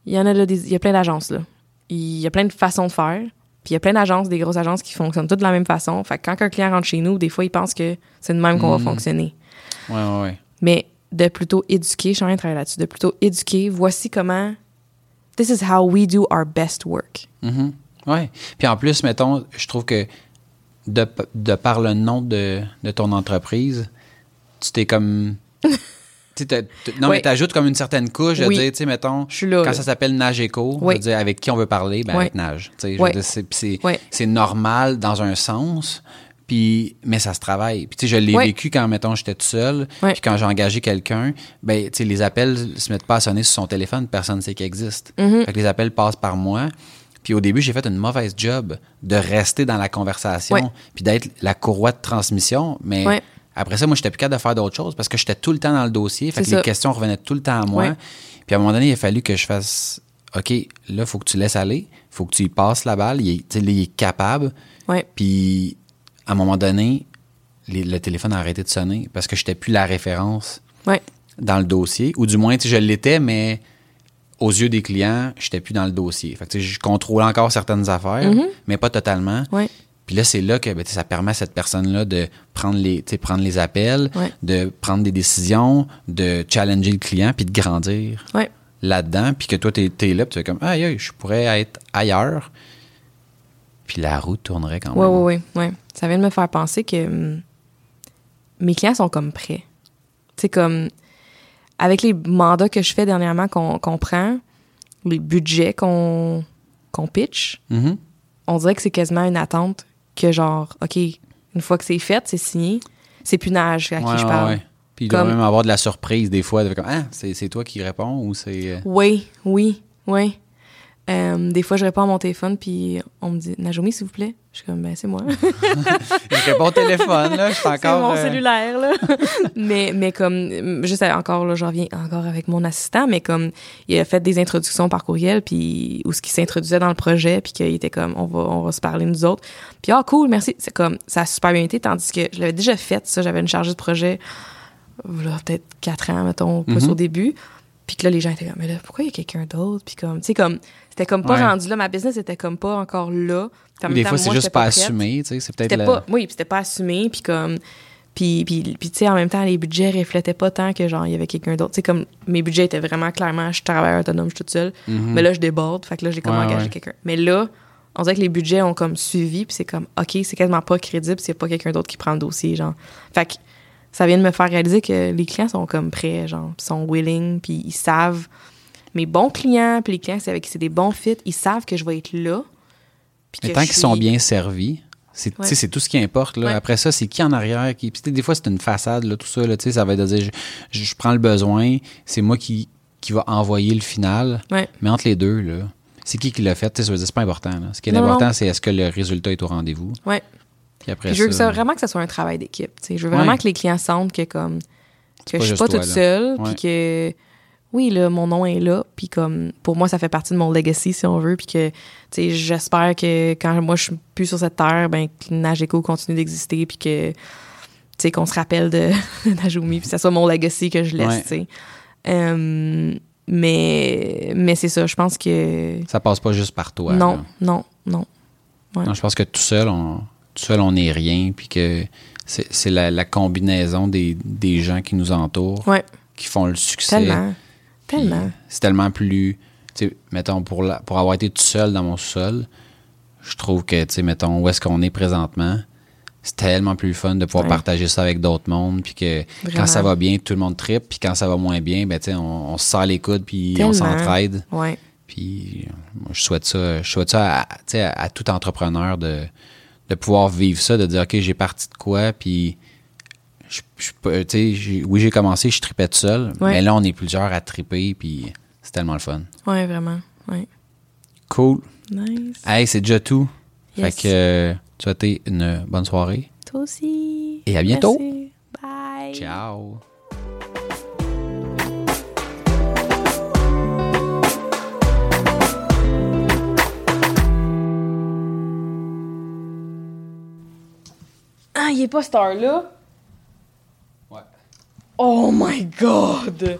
il y en a là, il y a plein d'agences, là. Il y a plein de façons de faire, puis il y a plein d'agences, des grosses agences qui fonctionnent toutes de la même façon. Fait que quand un client rentre chez nous, des fois, il pense que c'est de même qu'on va fonctionner. Ouais, ouais, ouais. Mais de plutôt éduquer, je suis en train de travailler là-dessus, de plutôt éduquer, voici comment, this is how we do our best work. Mhm. Ouais. Puis en plus, mettons, je trouve que de, de par le nom de, de ton entreprise, tu t'es comme. non, Oui. mais t'ajoutes comme une certaine couche de Oui. dire, tu sais, mettons, là. quand là. ça s'appelle Nageco, Oui. je veux dire, avec qui on veut parler, ben Oui. avec Nage. Oui. c'est- Oui. normal dans un sens, puis, mais ça se travaille. Puis, tu sais, je l'ai Oui. vécu quand, mettons, j'étais tout seul, Oui. puis quand j'ai engagé quelqu'un, ben, tu sais, les appels se mettent pas à sonner sur son téléphone, personne ne sait qu'il existe. Mhm. Fait que les appels passent par moi. Puis au début, j'ai fait une mauvaise job de rester dans la conversation, puis d'être la courroie de transmission. Mais. Après ça, moi, j'étais plus capable de faire d'autres choses parce que j'étais tout le temps dans le dossier. Fait que les questions revenaient tout le temps à moi. Ouais. Puis à un moment donné, il a fallu que je fasse OK, là, il faut que tu laisses aller. Il faut que tu y passes la balle. Il est, il est capable. Ouais. Puis à un moment donné, les- le téléphone a arrêté de sonner parce que j'étais plus la référence Ouais. dans le dossier, ou du moins, je l'étais, mais aux yeux des clients, j'étais plus dans le dossier. Fait que, je contrôlais encore certaines affaires, Mhm. mais pas totalement. Ouais. Puis là, c'est là que ben, ça permet à cette personne-là de prendre les, prendre les appels, Ouais. de prendre des décisions, de challenger le client, puis de grandir Ouais. là-dedans. Puis que toi, tu es, là, puis tu es comme, aïe, aïe, je pourrais être ailleurs. Puis la roue tournerait quand même. Ouais, ouais, ouais. Ça vient de me faire penser que hum, mes clients sont comme prêts. Tu sais, comme avec les mandats que je fais dernièrement qu'on prend, les budgets qu'on qu'on pitch, Mhm. on dirait que c'est quasiment une attente que genre, OK, une fois que c'est fait, c'est signé, c'est plus nage à qui je parle. ouais. Puis il doit Comme- même avoir de la surprise des fois. De, comme, ah, c'est c'est toi qui réponds ou c'est. euh, Oui, oui, oui. Euh, des fois, je réponds à mon téléphone, puis on me dit Najomi, s'il vous plaît. Je suis comme, ben, c'est moi. je réponds au téléphone, là. Je suis encore. C'est mon euh, cellulaire, là. mais, mais comme, juste encore, là, je reviens encore avec mon assistant, mais comme, il a fait des introductions par courriel, puis, où ce qui s'introduisait dans le projet, puis qu'il était comme, on va, on va se parler nous autres. Puis, ah, cool, merci. C'est comme, ça a super bien été, tandis que je l'avais déjà fait, ça. J'avais une chargée de projet, là, peut-être quatre ans, mettons, plus Mhm. au début. Puis que là, les gens étaient comme, mais là, pourquoi il y a quelqu'un d'autre? Puis comme, tu sais, comme, c'était comme pas Ouais. rendu là. Ma business était comme pas encore là. Puis en des temps, fois, c'est juste pas assumé, tu sais. C'est peut-être la- pas, oui, puis c'était pas assumé, puis comme, puis, puis, puis tu sais, en même temps, les budgets reflétaient pas tant que genre il y avait quelqu'un d'autre. Tu sais, comme mes budgets étaient vraiment clairement, je suis travailleur autonome, je suis toute seule. Mhm. Mais là, je déborde, fait que là, j'ai comme Ouais, engagé ouais. quelqu'un. Mais là, on dirait que les budgets ont comme suivi, puis c'est comme, ok, c'est quasiment pas crédible, a pas quelqu'un d'autre qui prend le dossier, genre. Fait que ça vient de me faire réaliser que les clients sont comme prêts, genre, puis sont willing, puis ils savent. Mes bons clients, puis les clients c'est avec qui c'est des bons fits, ils savent que je vais être là. puis tant qu'ils sont bien servis, c'est Ouais. tout ce qui importe. Là. Ouais. Après ça, c'est qui en arrière. Qui... Puis, des fois, c'est une façade, là, tout ça. Là, tu sais, ça va être de dire je, je prends le besoin, c'est moi qui, qui va envoyer le final. Ouais. Mais entre les deux, là, c'est qui qui l'a fait? C'est pas important. Là. Ce qui est Non, important, c'est est-ce que le résultat est au rendez-vous? Puis après Puis je veux que ça, ça, vraiment que ça soit un travail d'équipe. Je veux vraiment Ouais. que les clients sentent que comme que je suis pas toute seule, puis que oui là mon nom est là, puis comme pour moi ça fait partie de mon legacy si on veut, puis que tu sais j'espère que quand moi je suis plus sur cette terre, ben que Nageco continue d'exister, puis que tu sais qu'on se rappelle de Najumi, puis ça soit mon legacy que je laisse. Ouais. tu sais. Euh, mais mais c'est ça, je pense que ça passe pas juste par toi. non là. non non Ouais. Non, je pense que tout seul, on, tout seul, on n'est rien. Puis que c'est la, la combinaison des, des gens qui nous entourent ouais qui font le succès. tellement tellement C'est tellement plus. Mettons, pour, la- pour avoir été tout seul dans mon sol, je trouve que, tu sais, mettons, où est-ce qu'on est présentement, c'est tellement plus fun de pouvoir Ouais. partager ça avec d'autres mondes. Puis que Vraiment. quand ça va bien, tout le monde tripe. Puis quand ça va moins bien, ben, tu sais, on, on se serre les coudes, puis on s'entraide. ouais Puis euh, moi, je souhaite ça, je souhaite ça à tout entrepreneur de, de pouvoir vivre ça, de dire, OK, j'ai parti de quoi, puis je, oui, j'ai commencé, je tripais tout seul, Ouais. mais là, on est plusieurs à triper, puis c'est tellement le fun. ouais vraiment ouais Cool. nice Hey, c'est déjà tout. Yes. Fait que tu souhaiter une bonne soirée. Toi aussi. Et à bientôt. Merci. Bye. Ciao. Ah, il est pas star là. Ouais. Oh my god.